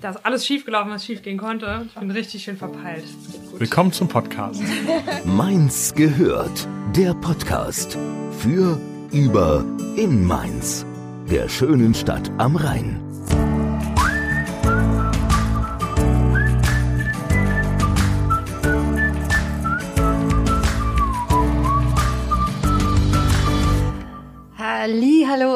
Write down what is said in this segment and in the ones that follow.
Da ist alles schiefgelaufen, was schief gehen konnte. Ich bin richtig schön verpeilt. Willkommen zum Podcast. Mainz gehört. Der Podcast für, über, in Mainz. Der schönen Stadt am Rhein.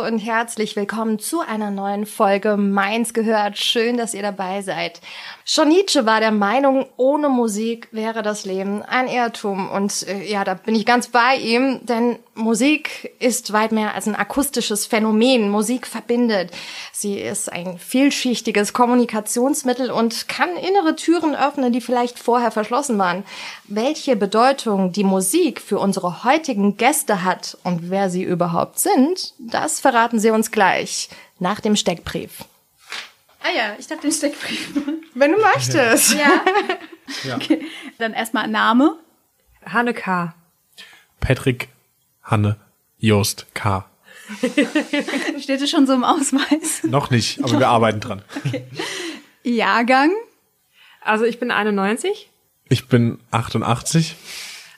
Und herzlich willkommen zu einer neuen Folge Mainz gehört. Schön, dass ihr dabei seid. Schon Nietzsche war der Meinung, ohne Musik wäre das Leben ein Irrtum. Und äh, ja, da bin ich ganz bei ihm, denn Musik ist weit mehr als ein akustisches Phänomen. Musik verbindet. Sie ist ein vielschichtiges Kommunikationsmittel und kann innere Türen öffnen, die vielleicht vorher verschlossen waren. Welche Bedeutung die Musik für unsere heutigen Gäste hat und wer sie überhaupt sind, das verraten sie uns gleich nach dem Steckbrief. Ah ja, ich darf den Steckbrief. Wenn du möchtest. Ja. Ja. Okay. Dann erstmal Name. Hanne K. Patrick, Hanne, Jost, K. Steht es schon so im Ausweis? Noch nicht, aber wir arbeiten dran. Jahrgang. Also ich bin 91 Ich bin 88.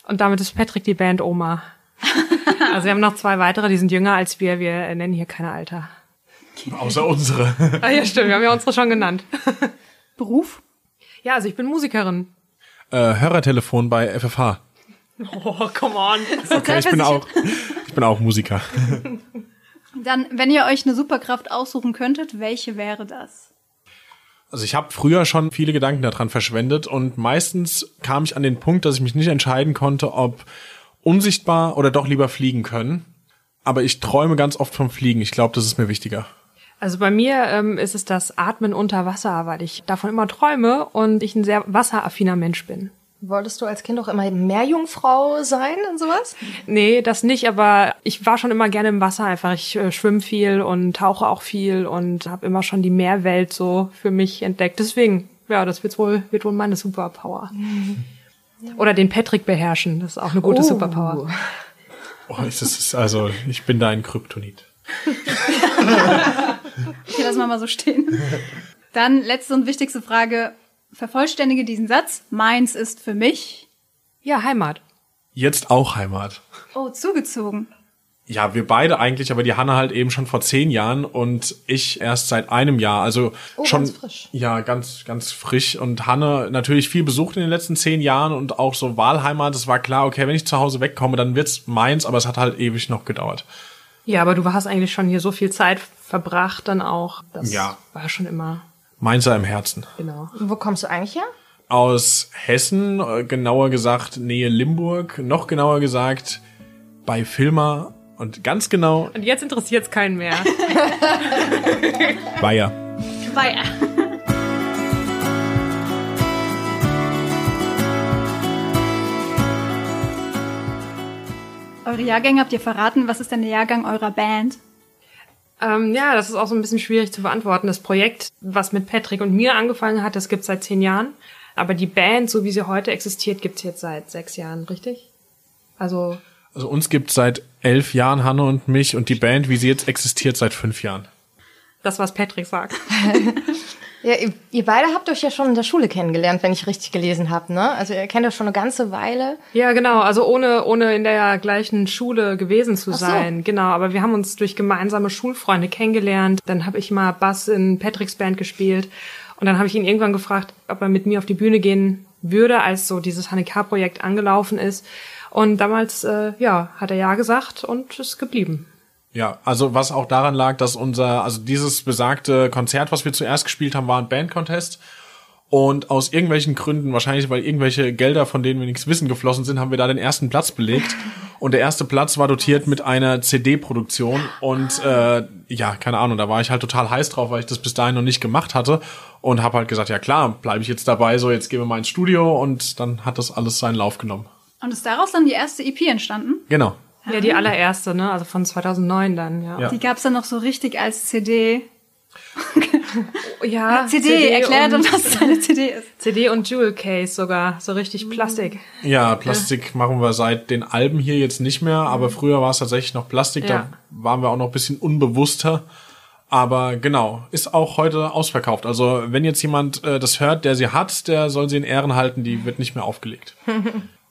und damit ist Patrick die Band Oma. Also wir haben noch zwei weitere, die sind jünger als wir. Wir nennen hier keine Alter. Außer unsere. Ah ja, stimmt, wir haben ja unsere schon genannt. Beruf. Ja, also ich bin Musikerin. Äh, Hörertelefon bei FFH. Oh, come on. Okay, ich bin auch, ich bin auch Musiker. Dann, wenn ihr euch eine Superkraft aussuchen könntet, welche wäre das? Also ich habe früher schon viele Gedanken daran verschwendet und meistens kam ich an den Punkt, dass ich mich nicht entscheiden konnte, ob unsichtbar oder doch lieber fliegen können. Aber ich träume ganz oft vom Fliegen. Ich glaube, das ist mir wichtiger. Also bei mir ähm, ist es das Atmen unter Wasser, weil ich davon immer träume und ich ein sehr wasseraffiner Mensch bin. Wolltest du als Kind auch immer Meerjungfrau sein und sowas? Nee, das nicht, aber ich war schon immer gerne im Wasser einfach. Ich äh, schwimme viel und tauche auch viel und habe immer schon die Meerwelt so für mich entdeckt. Deswegen, ja, das wird wohl, wird wohl meine Superpower. Oder den Patrick beherrschen, das ist auch eine gute Oh. Superpower. Oh, ist also, ich bin da ein Kryptonit. Okay, lassen wir mal so stehen. Dann letzte und wichtigste Frage. Vervollständige diesen Satz. Meins ist für mich. Ja, Heimat. Jetzt auch Heimat. Oh, zugezogen. Ja, wir beide eigentlich, aber die Hanna halt eben schon vor zehn Jahren und ich erst seit einem Jahr. Also Oh, schon ganz frisch. ja ganz ganz frisch und Hanne natürlich viel besucht in den letzten zehn Jahren und auch so Wahlheimat. Es war klar, okay, wenn ich zu Hause wegkomme, dann wird's meins, aber es hat halt ewig noch gedauert. Ja, aber du hast eigentlich schon hier so viel Zeit verbracht dann auch. Das Ja. war schon immer, Mainzer im Herzen. genau. Wo kommst du eigentlich her? Aus Hessen, äh, genauer gesagt Nähe Limburg, noch genauer gesagt bei Filma und ganz genau Und jetzt interessiert es keinen mehr. Bayer. Weil, Eure Jahrgänge habt ihr verraten. Was ist denn der Jahrgang eurer Band? Ähm, ja, das ist auch so ein bisschen schwierig zu beantworten. Das Projekt, was mit Patrick und mir angefangen hat, das gibt's seit zehn Jahren. Aber die Band, so wie sie heute existiert, gibt's jetzt seit sechs Jahren, richtig? Also, Also uns gibt seit elf Jahren Hanne und mich und die Band, wie sie jetzt existiert, seit fünf Jahren. das, was Patrick sagt. Ja, ihr, ihr beide habt euch ja schon in der Schule kennengelernt, wenn ich richtig gelesen habe, ne? Also ihr kennt euch schon eine ganze Weile. Ja, genau. Also ohne, ohne in der gleichen Schule gewesen zu Ach so. sein. Genau. Aber wir haben uns durch gemeinsame Schulfreunde kennengelernt. Dann habe ich mal Bass in Patricks Band gespielt. Und dann habe ich ihn irgendwann gefragt, ob er mit mir auf die Bühne gehen würde, als so dieses Haneka-Projekt angelaufen ist. Und damals, äh, ja, hat er ja gesagt und ist geblieben. Ja, also was auch daran lag, dass unser, also dieses besagte Konzert, was wir zuerst gespielt haben, war ein Bandcontest. Und aus irgendwelchen Gründen, wahrscheinlich weil irgendwelche Gelder, von denen wir nichts wissen, geflossen sind, haben wir da den ersten Platz belegt. Und der erste Platz war dotiert mit einer CD-Produktion. Und äh, ja, keine Ahnung, da war ich halt total heiß drauf, weil ich das bis dahin noch nicht gemacht hatte. Und habe halt gesagt, ja klar, bleibe ich jetzt dabei, so jetzt gehen wir mal ins Studio. Und dann hat das alles seinen Lauf genommen. Und ist daraus dann die erste EP entstanden? Genau. Ja, die allererste, ne? Also von 2009 dann, ja. Ja. Die gab's dann noch so richtig als CD. Ja, CD, erklärt und, uns, was eine CD ist. CD und Jewel Case sogar, so richtig Plastik. Ja, Plastik machen wir seit den Alben hier jetzt nicht mehr, aber früher war es tatsächlich noch Plastik, Ja. da waren wir auch noch ein bisschen unbewusster. Aber genau, ist auch heute ausverkauft. Also wenn jetzt jemand äh, das hört, der sie hat, der soll sie in Ehren halten, die wird nicht mehr aufgelegt.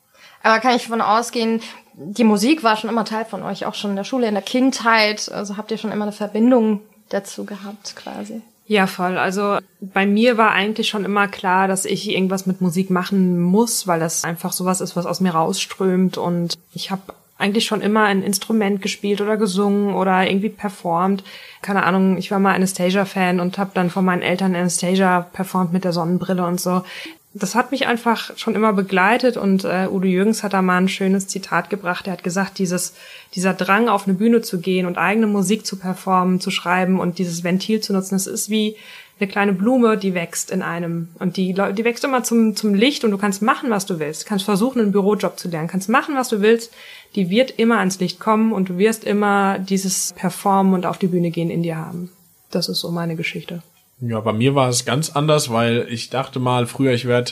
Aber kann ich davon ausgehen, die Musik war schon immer Teil von euch, auch schon in der Schule, in der Kindheit. Also habt ihr schon immer eine Verbindung dazu gehabt, quasi. Ja, voll. Also bei mir war eigentlich schon immer klar, dass ich irgendwas mit Musik machen muss, weil das einfach sowas ist, was aus mir rausströmt. Und ich habe eigentlich schon immer ein Instrument gespielt oder gesungen oder irgendwie performt. Keine Ahnung, ich war mal Anastasia-Fan und habe dann von meinen Eltern Anastasia performt mit der Sonnenbrille und so. Das hat mich einfach schon immer begleitet und äh, Udo Jürgens hat da mal ein schönes Zitat gebracht. Er hat gesagt, dieses, dieser Drang auf eine Bühne zu gehen und eigene Musik zu performen, zu schreiben und dieses Ventil zu nutzen, das ist wie eine kleine Blume, die wächst in einem. Und die, die wächst immer zum, zum Licht und du kannst machen, was du willst. Du kannst versuchen, einen Bürojob zu lernen, kannst machen, was du willst. Die wird immer ans Licht kommen und du wirst immer dieses Performen und auf die Bühne gehen in dir haben. Das ist so meine Geschichte. Ja, bei mir war es ganz anders, weil ich dachte mal früher, ich werde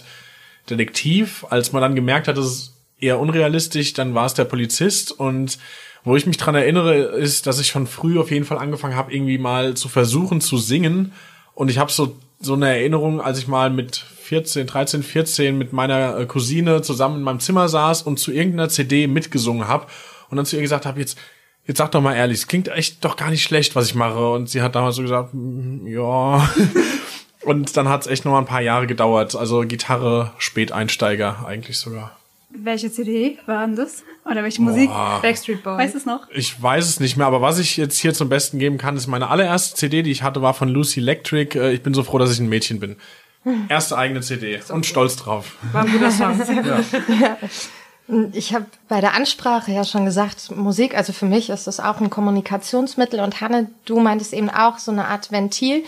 Detektiv. Als man dann gemerkt hat, das ist eher unrealistisch, dann war es der Polizist und wo ich mich dran erinnere, ist, dass ich schon früh auf jeden Fall angefangen habe, irgendwie mal zu versuchen zu singen und ich habe so so eine Erinnerung, als ich mal mit 14, 13, 14 mit meiner äh, Cousine zusammen in meinem Zimmer saß und zu irgendeiner CD mitgesungen habe und dann zu ihr gesagt habe, jetzt jetzt sag doch mal ehrlich, es klingt echt doch gar nicht schlecht, was ich mache und sie hat damals so gesagt, "Mm, ja. und dann hat es echt noch mal ein paar Jahre gedauert, also Gitarre Späteinsteiger eigentlich sogar. Welche CD waren das? Oder welche Musik? Backstreet Boys. Weißt du es noch? Ich weiß es nicht mehr, aber was ich jetzt hier zum Besten geben kann, ist meine allererste CD, die ich hatte, war von Lucy Electric. Äh, Ich bin so froh, dass ich ein Mädchen bin. Erste eigene CD und stolz drauf. War ein guter Song. Ich habe bei der Ansprache ja schon gesagt, Musik, also für mich ist das auch ein Kommunikationsmittel und Hanne, du meintest eben auch so eine Art Ventil.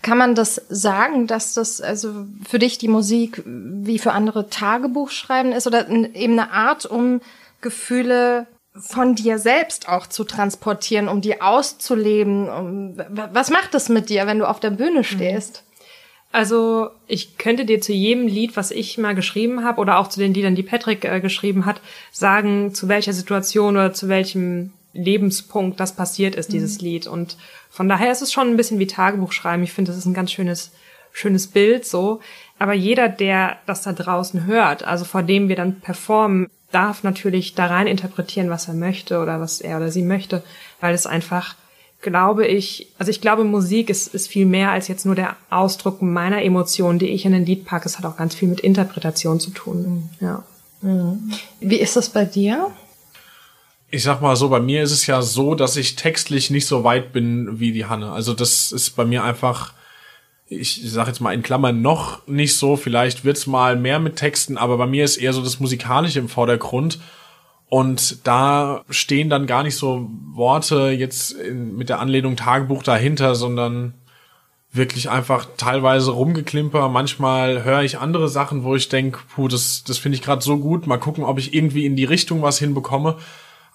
Kann man das sagen, dass das also für dich die Musik wie für andere Tagebuch schreiben ist oder eben eine Art, um Gefühle von dir selbst auch zu transportieren, um die auszuleben? Um, was macht das mit dir, wenn du auf der Bühne stehst? Also ich könnte dir zu jedem Lied, was ich mal geschrieben habe, oder auch zu den Liedern, die Patrick äh, geschrieben hat, sagen, zu welcher Situation oder zu welchem Lebenspunkt das passiert ist, dieses Lied. Und von daher ist es schon ein bisschen wie Tagebuch schreiben. Ich finde, das ist ein ganz schönes, schönes Bild so. Aber jeder, der das da draußen hört, also vor dem wir dann performen, darf natürlich da rein interpretieren, was er möchte oder was er oder sie möchte, weil es einfach glaube ich, also ich glaube, Musik ist, ist viel mehr als jetzt nur der Ausdruck meiner Emotionen, die ich in ein Lied packe. Es hat auch ganz viel mit Interpretation zu tun. Ja. Wie ist das bei dir? Ich sag mal so, bei mir ist es ja so, dass ich textlich nicht so weit bin wie die Hanne. Also das ist bei mir einfach, ich sag jetzt mal in Klammern noch nicht so, vielleicht wird's mal mehr mit Texten, aber bei mir ist eher so das Musikalische im Vordergrund. Und da stehen dann gar nicht so Worte jetzt in, mit der Anlehnung Tagebuch dahinter, sondern wirklich einfach teilweise rumgeklimper. Manchmal höre ich andere Sachen, wo ich denke, puh, das, das finde ich gerade so gut. Mal gucken, ob ich irgendwie in die Richtung was hinbekomme.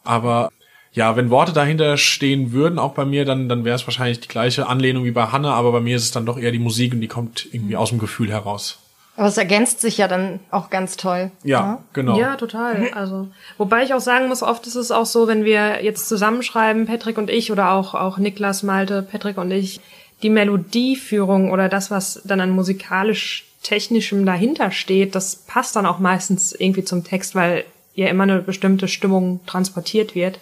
Aber ja, wenn Worte dahinter stehen würden, auch bei mir, dann, dann wäre es wahrscheinlich die gleiche Anlehnung wie bei Hanne, aber bei mir ist es dann doch eher die Musik und die kommt irgendwie aus dem Gefühl heraus. Aber es ergänzt sich ja dann auch ganz toll. Ja, genau. Ja, total. Also, wobei ich auch sagen muss, oft ist es auch so, wenn wir jetzt zusammenschreiben, Patrick und ich oder auch, auch Niklas, Malte, Patrick und ich, die Melodieführung oder das, was dann an musikalisch technischem dahinter steht, das passt dann auch meistens irgendwie zum Text, weil ja immer eine bestimmte Stimmung transportiert wird.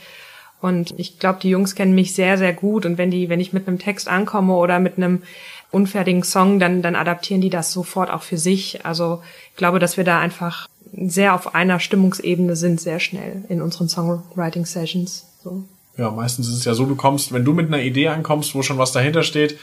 Und ich glaube, die Jungs kennen mich sehr, sehr gut. Und wenn die, wenn ich mit einem Text ankomme oder mit einem unfertigen Song, dann, dann adaptieren die das sofort auch für sich. Also ich glaube, dass wir da einfach sehr auf einer Stimmungsebene sind, sehr schnell in unseren Songwriting-Sessions. So. Ja, meistens ist es ja so, du kommst, wenn du mit einer Idee ankommst, wo schon was dahinter steht,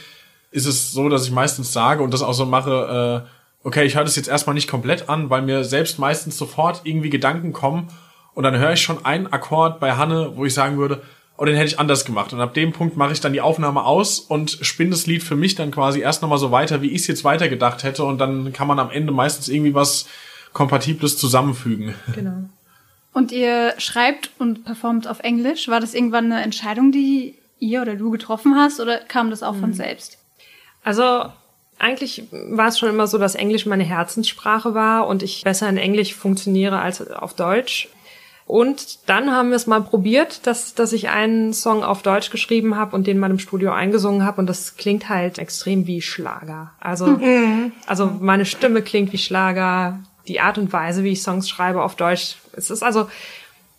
ist es so, dass ich meistens sage und das auch so mache, äh, okay, ich höre das jetzt erstmal nicht komplett an, weil mir selbst meistens sofort irgendwie Gedanken kommen und dann höre ich schon einen Akkord bei Hanne, wo ich sagen würde, oh, den hätte ich anders gemacht. Und ab dem Punkt mache ich dann die Aufnahme aus und spinne das Lied für mich dann quasi erst nochmal so weiter, wie ich es jetzt weitergedacht hätte und dann kann man am Ende meistens irgendwie was Kompatibles zusammenfügen. Genau. Und ihr schreibt und performt auf Englisch. War das irgendwann eine Entscheidung, die ihr oder du getroffen hast oder kam das auch von selbst? Also eigentlich war es schon immer so, dass Englisch meine Herzenssprache war und ich besser in Englisch funktioniere als auf Deutsch. Und dann haben wir es mal probiert, dass, dass ich einen Song auf Deutsch geschrieben habe und den mal im Studio eingesungen habe. Und das klingt halt extrem wie Schlager. Also, also meine Stimme klingt wie Schlager. Die Art und Weise, wie ich Songs schreibe auf Deutsch. Es ist also,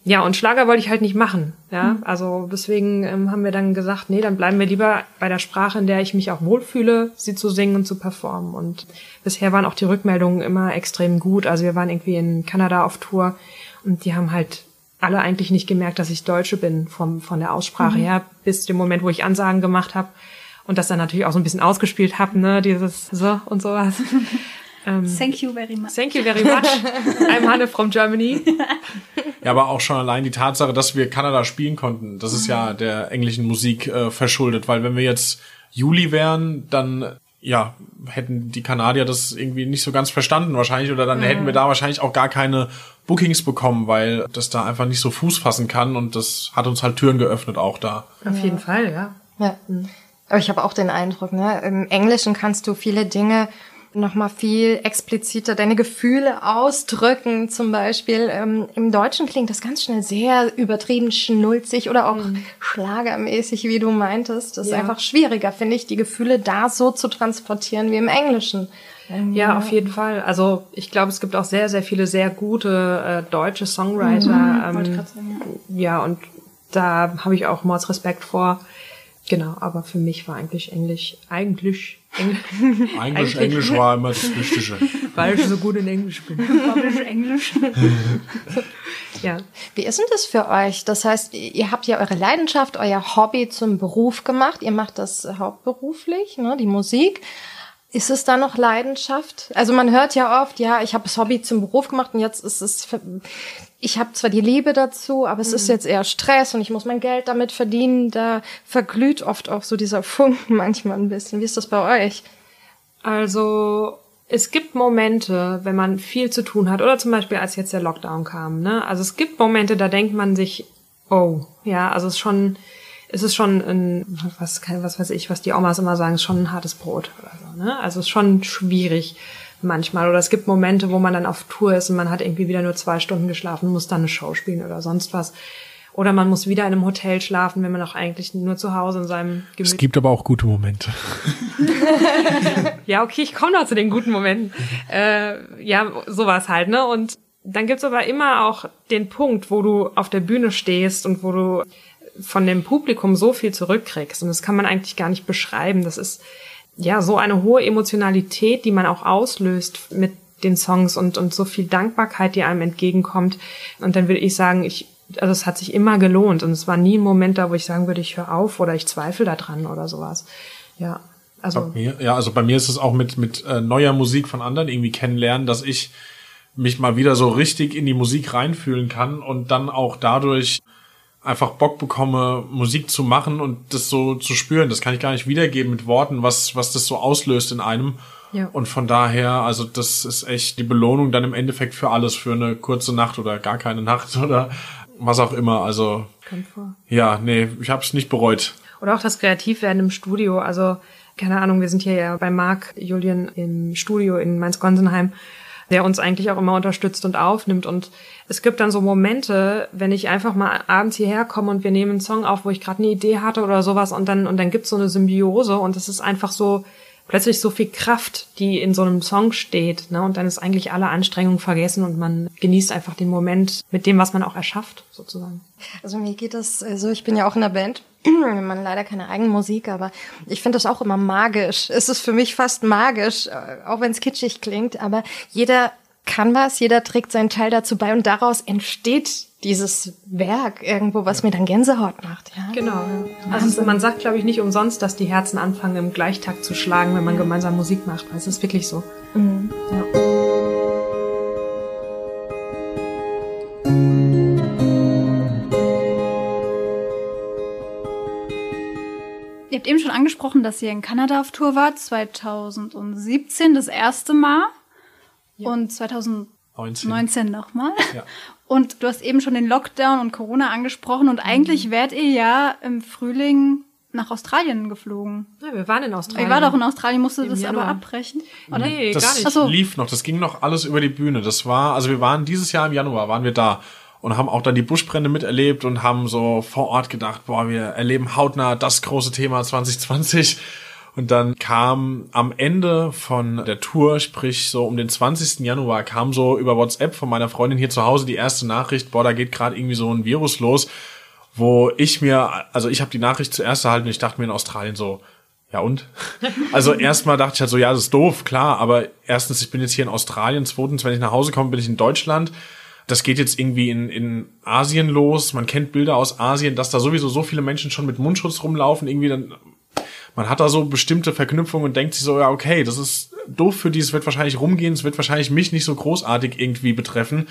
ja, und Schlager wollte ich halt nicht machen. Ja, also deswegen ähm, haben wir dann gesagt, nee, dann bleiben wir lieber bei der Sprache, in der ich mich auch wohlfühle, sie zu singen und zu performen. Und bisher waren auch die Rückmeldungen immer extrem gut. Also wir waren irgendwie in Kanada auf Tour und die haben halt alle eigentlich nicht gemerkt, dass ich Deutsche bin vom, von der Aussprache her, bis dem Moment, wo ich Ansagen gemacht habe und das dann natürlich auch so ein bisschen ausgespielt habe, ne, dieses so und sowas. Thank you very much. Thank you very much. I'm Hanne from Germany. Ja, aber auch schon allein die Tatsache, dass wir Kanada spielen konnten, das ist ja der englischen Musik äh, verschuldet, weil wenn wir jetzt Juli wären, dann ja, hätten die Kanadier das irgendwie nicht so ganz verstanden wahrscheinlich oder dann hätten wir da wahrscheinlich auch gar keine Bookings bekommen, weil das da einfach nicht so Fuß fassen kann und das hat uns halt Türen geöffnet auch da. Auf jeden Fall, ja. Ja. Aber ich habe auch den Eindruck, ne, im Englischen kannst du viele Dinge noch mal viel expliziter deine Gefühle ausdrücken. Zum Beispiel ähm, im Deutschen klingt das ganz schnell sehr übertrieben schnulzig oder auch schlagermäßig, wie du meintest. Das ist Ja. einfach schwieriger, finde ich, die Gefühle da so zu transportieren wie im Englischen. Ja, auf jeden Fall. Also ich glaube, es gibt auch sehr, sehr viele sehr gute äh, deutsche Songwriter. Wollte ähm, sagen, ja, und da habe ich auch Mords Respekt vor. Genau, aber für mich war eigentlich Englisch, eigentlich Englisch, Englisch, Eigentlich- Englisch war immer das Wichtige. weil ich so gut in Englisch bin. Publish Englisch. Ja. Wie ist denn das für euch? Das heißt, ihr habt ja eure Leidenschaft, euer Hobby zum Beruf gemacht. Ihr macht das hauptberuflich, ne, die Musik. Ist es da noch Leidenschaft? Also man hört ja oft, ja, ich habe das Hobby zum Beruf gemacht und jetzt ist es, ich habe zwar die Liebe dazu, aber es ist jetzt eher Stress und ich muss mein Geld damit verdienen. Da verglüht oft auch so dieser Funken manchmal ein bisschen. Wie ist das bei euch? Also es gibt Momente, wenn man viel zu tun hat, oder zum Beispiel als jetzt der Lockdown kam, ne? Also es gibt Momente, da denkt man sich, oh, ja, also es ist schon, es ist schon ein, was, was weiß ich, was die Omas immer sagen, es ist schon ein hartes Brot oder so, ne? Also es ist schon schwierig manchmal. Oder es gibt Momente, wo man dann auf Tour ist und man hat irgendwie wieder nur zwei Stunden geschlafen, muss dann eine Show spielen oder sonst was. Oder man muss wieder in einem Hotel schlafen, wenn man auch eigentlich nur zu Hause in seinem Es Gemüt gibt aber auch gute Momente. Ja, okay, ich komme noch zu den guten Momenten. Äh, ja, sowas halt, ne? Und dann gibt's aber immer auch den Punkt, wo du auf der Bühne stehst und wo du von dem Publikum so viel zurückkriegst. Und das kann man eigentlich gar nicht beschreiben. Das ist ja so eine hohe Emotionalität, die man auch auslöst mit den Songs und, und so viel Dankbarkeit, die einem entgegenkommt. Und dann würde ich sagen, ich, also es hat sich immer gelohnt und es war nie ein Moment da, wo ich sagen würde, ich höre auf oder ich zweifle daran oder sowas. Ja, also. Bei mir, ja, also bei mir ist es auch mit, mit äh, neuer Musik von anderen irgendwie kennenlernen, dass ich mich mal wieder so richtig in die Musik reinfühlen kann und dann auch dadurch einfach Bock bekomme, Musik zu machen und das so zu spüren. Das kann ich gar nicht wiedergeben mit Worten, was, was das so auslöst in einem. Ja. Und von daher, also das ist echt die Belohnung dann im Endeffekt für alles, für eine kurze Nacht oder gar keine Nacht oder was auch immer. Also Kommt vor. ja, nee, ich habe es nicht bereut. Oder auch das Kreativwerden im Studio. Also, keine Ahnung, wir sind hier ja bei Marc Julian im Studio in Mainz-Gonsenheim, der uns eigentlich auch immer unterstützt und aufnimmt. Und es gibt dann so Momente, wenn ich einfach mal abends hierher komme und wir nehmen einen Song auf, wo ich gerade eine Idee hatte oder sowas und dann, und dann gibt's so eine Symbiose und es ist einfach so, plötzlich so viel Kraft, die in so einem Song steht, ne? Und dann ist eigentlich alle Anstrengung vergessen und man genießt einfach den Moment mit dem, was man auch erschafft, sozusagen. Also mir geht das so, ich bin ja auch in der Band. Man leider keine eigene Musik, aber ich finde das auch immer magisch. Es ist für mich fast magisch, äh, auch wenn es kitschig klingt, aber jeder kann was, jeder trägt seinen Teil dazu bei und daraus entsteht dieses Werk irgendwo, was mir dann Gänsehaut macht. Ja? Genau. Also man sagt, glaube ich, nicht umsonst, dass die Herzen anfangen, im Gleichtakt zu schlagen, wenn man gemeinsam Musik macht. Weil es ist wirklich so. Ja. Ihr habt eben schon angesprochen, dass ihr in Kanada auf Tour wart, 2017 das erste Mal und 2019 19. nochmal. Ja. Und du hast eben schon den Lockdown und Corona angesprochen und eigentlich wärt ihr ja im Frühling nach Australien geflogen. ja, wir waren in Australien. Ihr war doch in Australien, musste Im das aber Januar. abbrechen. Oder? Nee, das gar nicht. So. lief noch, das ging noch alles über die Bühne. Das war, also wir waren dieses Jahr im Januar, waren wir da. und haben auch dann die Buschbrände miterlebt und haben so vor Ort gedacht, boah, wir erleben hautnah das große Thema 2020. Und dann kam am Ende von der Tour, sprich so um den 20. Januar, kam so über WhatsApp von meiner Freundin hier zu Hause die erste Nachricht, boah, da geht gerade irgendwie so ein Virus los, wo ich mir, also ich habe die Nachricht zuerst erhalten und ich dachte mir in Australien so, ja und? Also erstmal dachte ich halt so, ja, das ist doof, klar, aber erstens, ich bin jetzt hier in Australien, zweitens, wenn ich nach Hause komme, bin ich in Deutschland das geht jetzt irgendwie in, in Asien los. Man kennt Bilder aus Asien, dass da sowieso so viele Menschen schon mit Mundschutz rumlaufen. Irgendwie dann, man hat da so bestimmte Verknüpfungen und denkt sich so, ja, okay, das ist doof für die, es wird wahrscheinlich rumgehen, es wird wahrscheinlich mich nicht so großartig irgendwie betreffen.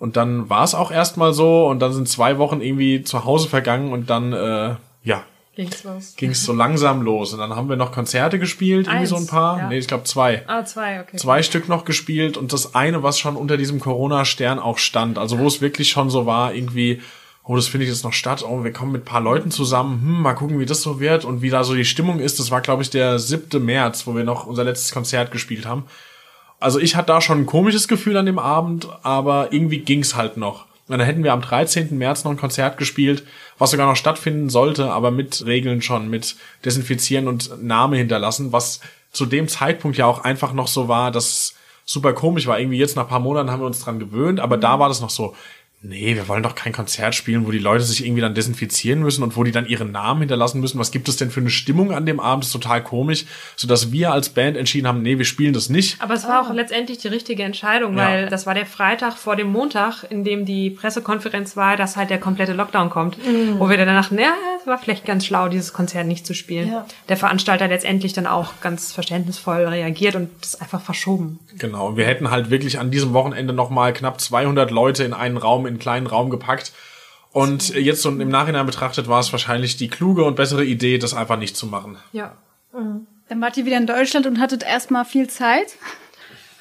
Und dann war es auch erstmal so und dann sind zwei Wochen irgendwie zu Hause vergangen und dann, äh, ja, Ging's los. ging's so langsam los. Und dann haben wir noch Konzerte gespielt, irgendwie Eins, so ein paar. ja. Nee, ich glaube zwei. Ah, zwei, okay. Zwei Stück noch gespielt und das eine, was schon unter diesem Corona-Stern auch stand. Also wo es wirklich schon so war, irgendwie, oh, das findet jetzt noch statt, oh, wir kommen mit ein paar Leuten zusammen, hm, mal gucken, wie das so wird und wie da so die Stimmung ist. Das war, glaube ich, der 7. März, wo wir noch unser letztes Konzert gespielt haben. Also ich hatte da schon ein komisches Gefühl an dem Abend, aber irgendwie ging's halt noch. Und dann hätten wir am 13. März noch ein Konzert gespielt, was sogar noch stattfinden sollte, aber mit Regeln schon, mit Desinfizieren und Name hinterlassen, was zu dem Zeitpunkt ja auch einfach noch so war, dass super komisch war. Irgendwie jetzt nach ein paar Monaten haben wir uns dran gewöhnt, aber da war das noch so, nee, wir wollen doch kein Konzert spielen, wo die Leute sich irgendwie dann desinfizieren müssen und wo die dann ihren Namen hinterlassen müssen. Was gibt es denn für eine Stimmung an dem Abend? Das ist total komisch, sodass wir als Band entschieden haben, nee, wir spielen das nicht. Aber es war auch letztendlich die richtige Entscheidung, Ja. weil das war der Freitag vor dem Montag, in dem die Pressekonferenz war, dass halt der komplette Lockdown kommt. Wo wir dann dachten, ja, es war vielleicht ganz schlau, dieses Konzert nicht zu spielen. Ja. Der Veranstalter letztendlich dann auch ganz verständnisvoll reagiert und es einfach verschoben. Genau, und wir hätten halt wirklich an diesem Wochenende nochmal knapp 200 Leute in einen Raum, in einen kleinen Raum gepackt. Und jetzt so im Nachhinein betrachtet war es wahrscheinlich die kluge und bessere Idee, das einfach nicht zu machen. Ja. Dann wart ihr wieder in Deutschland und hattet erstmal viel Zeit.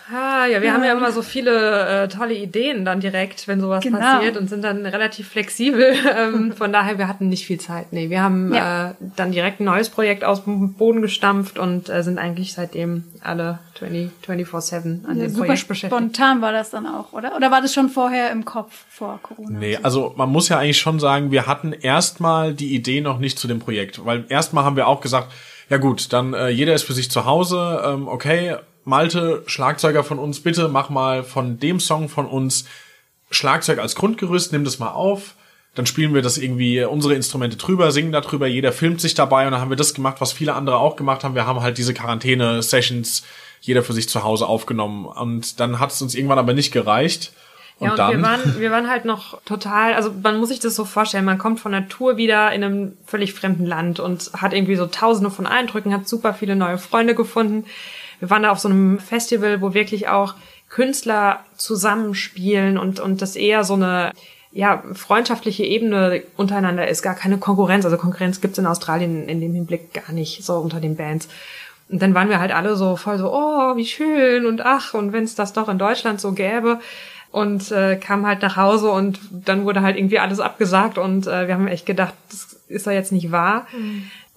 Ah, ja, wir haben ja immer so viele äh, tolle Ideen dann direkt, wenn sowas Genau. passiert und sind dann relativ flexibel. ähm, von daher, wir hatten nicht viel Zeit. Nee, wir haben Ja. äh, dann direkt ein neues Projekt aus dem Boden gestampft und äh, sind eigentlich seitdem alle 20, 24-7 an Ja, dem super Projekt beschäftigt. spontan war das dann auch, oder? Oder war das schon vorher im Kopf vor Corona? Nee, also man muss ja eigentlich schon sagen, wir hatten erstmal die Idee noch nicht zu dem Projekt, weil erstmal haben wir auch gesagt, ja gut, dann äh, jeder ist für sich zu Hause, ähm, okay, Malte, Schlagzeuger von uns, bitte mach mal von dem Song von uns Schlagzeug als Grundgerüst, nimm das mal auf. Dann spielen wir das irgendwie unsere Instrumente drüber, singen darüber, jeder filmt sich dabei und dann haben wir das gemacht, was viele andere auch gemacht haben. Wir haben halt diese Quarantäne-Sessions jeder für sich zu Hause aufgenommen und dann hat es uns irgendwann aber nicht gereicht. Und, Ja, und dann wir waren, wir waren halt noch total, also man muss sich das so vorstellen, man kommt von der Tour wieder in einem völlig fremden Land und hat irgendwie so tausende von Eindrücken, hat super viele neue Freunde gefunden. Wir waren da auf so einem Festival, wo wirklich auch Künstler zusammenspielen und, und das eher so eine ja, freundschaftliche Ebene untereinander ist, gar keine Konkurrenz. Also Konkurrenz gibt's in Australien in dem Hinblick gar nicht, so unter den Bands. Und dann waren wir halt alle so voll so, oh, wie schön und ach, und wenn's das doch in Deutschland so gäbe. Und äh, kam halt nach Hause und dann wurde halt irgendwie alles abgesagt und äh, wir haben echt gedacht, das ist ja jetzt nicht wahr.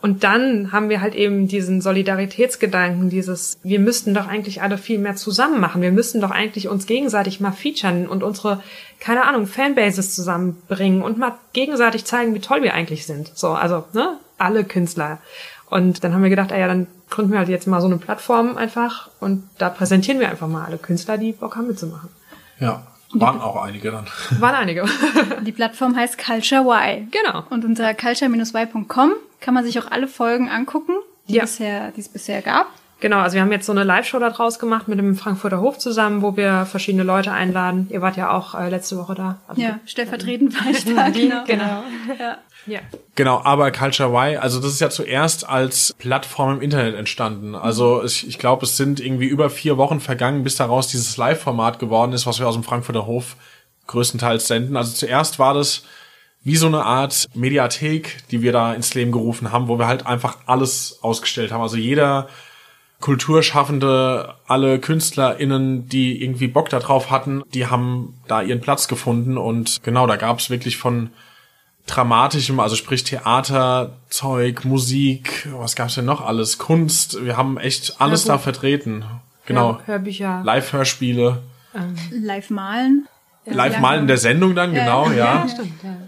Und dann haben wir halt eben diesen Solidaritätsgedanken, dieses, wir müssten doch eigentlich alle viel mehr zusammen machen. Wir müssten doch eigentlich uns gegenseitig mal featuren und unsere, keine Ahnung, Fanbases zusammenbringen und mal gegenseitig zeigen, wie toll wir eigentlich sind. So, also, ne, alle Künstler. Und dann haben wir gedacht, ah ja, dann gründen wir halt jetzt mal so eine Plattform einfach und da präsentieren wir einfach mal alle Künstler, die Bock haben mitzumachen. Ja, waren auch einige dann. Waren einige. Die Plattform heißt Culture Y. Genau. Und unter culture-y.com kann man sich auch alle Folgen angucken, die, Ja. bisher, die es bisher gab. Genau, also wir haben jetzt so eine Live-Show da draus gemacht mit dem Frankfurter Hof zusammen, wo wir verschiedene Leute einladen. Ihr wart ja auch äh, letzte Woche da. Also- Ja, stellvertretend war ich da, genau. Genau. Ja. Ja. Genau, aber Culture Y, also das ist ja zuerst als Plattform im Internet entstanden. Also ich, ich glaube, es sind irgendwie über vier Wochen vergangen, bis daraus dieses Live-Format geworden ist, was wir aus dem Frankfurter Hof größtenteils senden. Also zuerst war das wie so eine Art Mediathek, die wir da ins Leben gerufen haben, wo wir halt einfach alles ausgestellt haben. Also jeder Kulturschaffende, alle KünstlerInnen, die irgendwie Bock darauf hatten, die haben da ihren Platz gefunden und genau, da gab es wirklich von dramatischem, also sprich Theater, Zeug, Musik, was gab's denn noch alles? Kunst, wir haben echt alles da Hörbuch. vertreten. Genau. Hör Hörbücher. Live-Hörspiele. Live malen. live mal in der Sendung dann, genau, ja.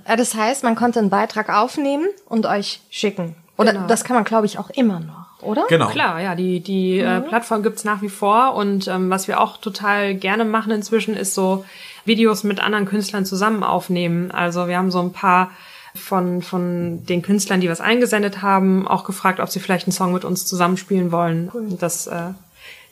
Äh, Das heißt, man konnte einen Beitrag aufnehmen und euch schicken. Oder Genau. das kann man, glaube ich, auch immer noch, oder? Genau. Klar, ja, die, die äh, Plattform gibt's nach wie vor und ähm, was wir auch total gerne machen inzwischen ist so Videos mit anderen Künstlern zusammen aufnehmen. Also wir haben so ein paar von, von den Künstlern, die was eingesendet haben, auch gefragt, ob sie vielleicht einen Song mit uns zusammenspielen wollen. Und das äh,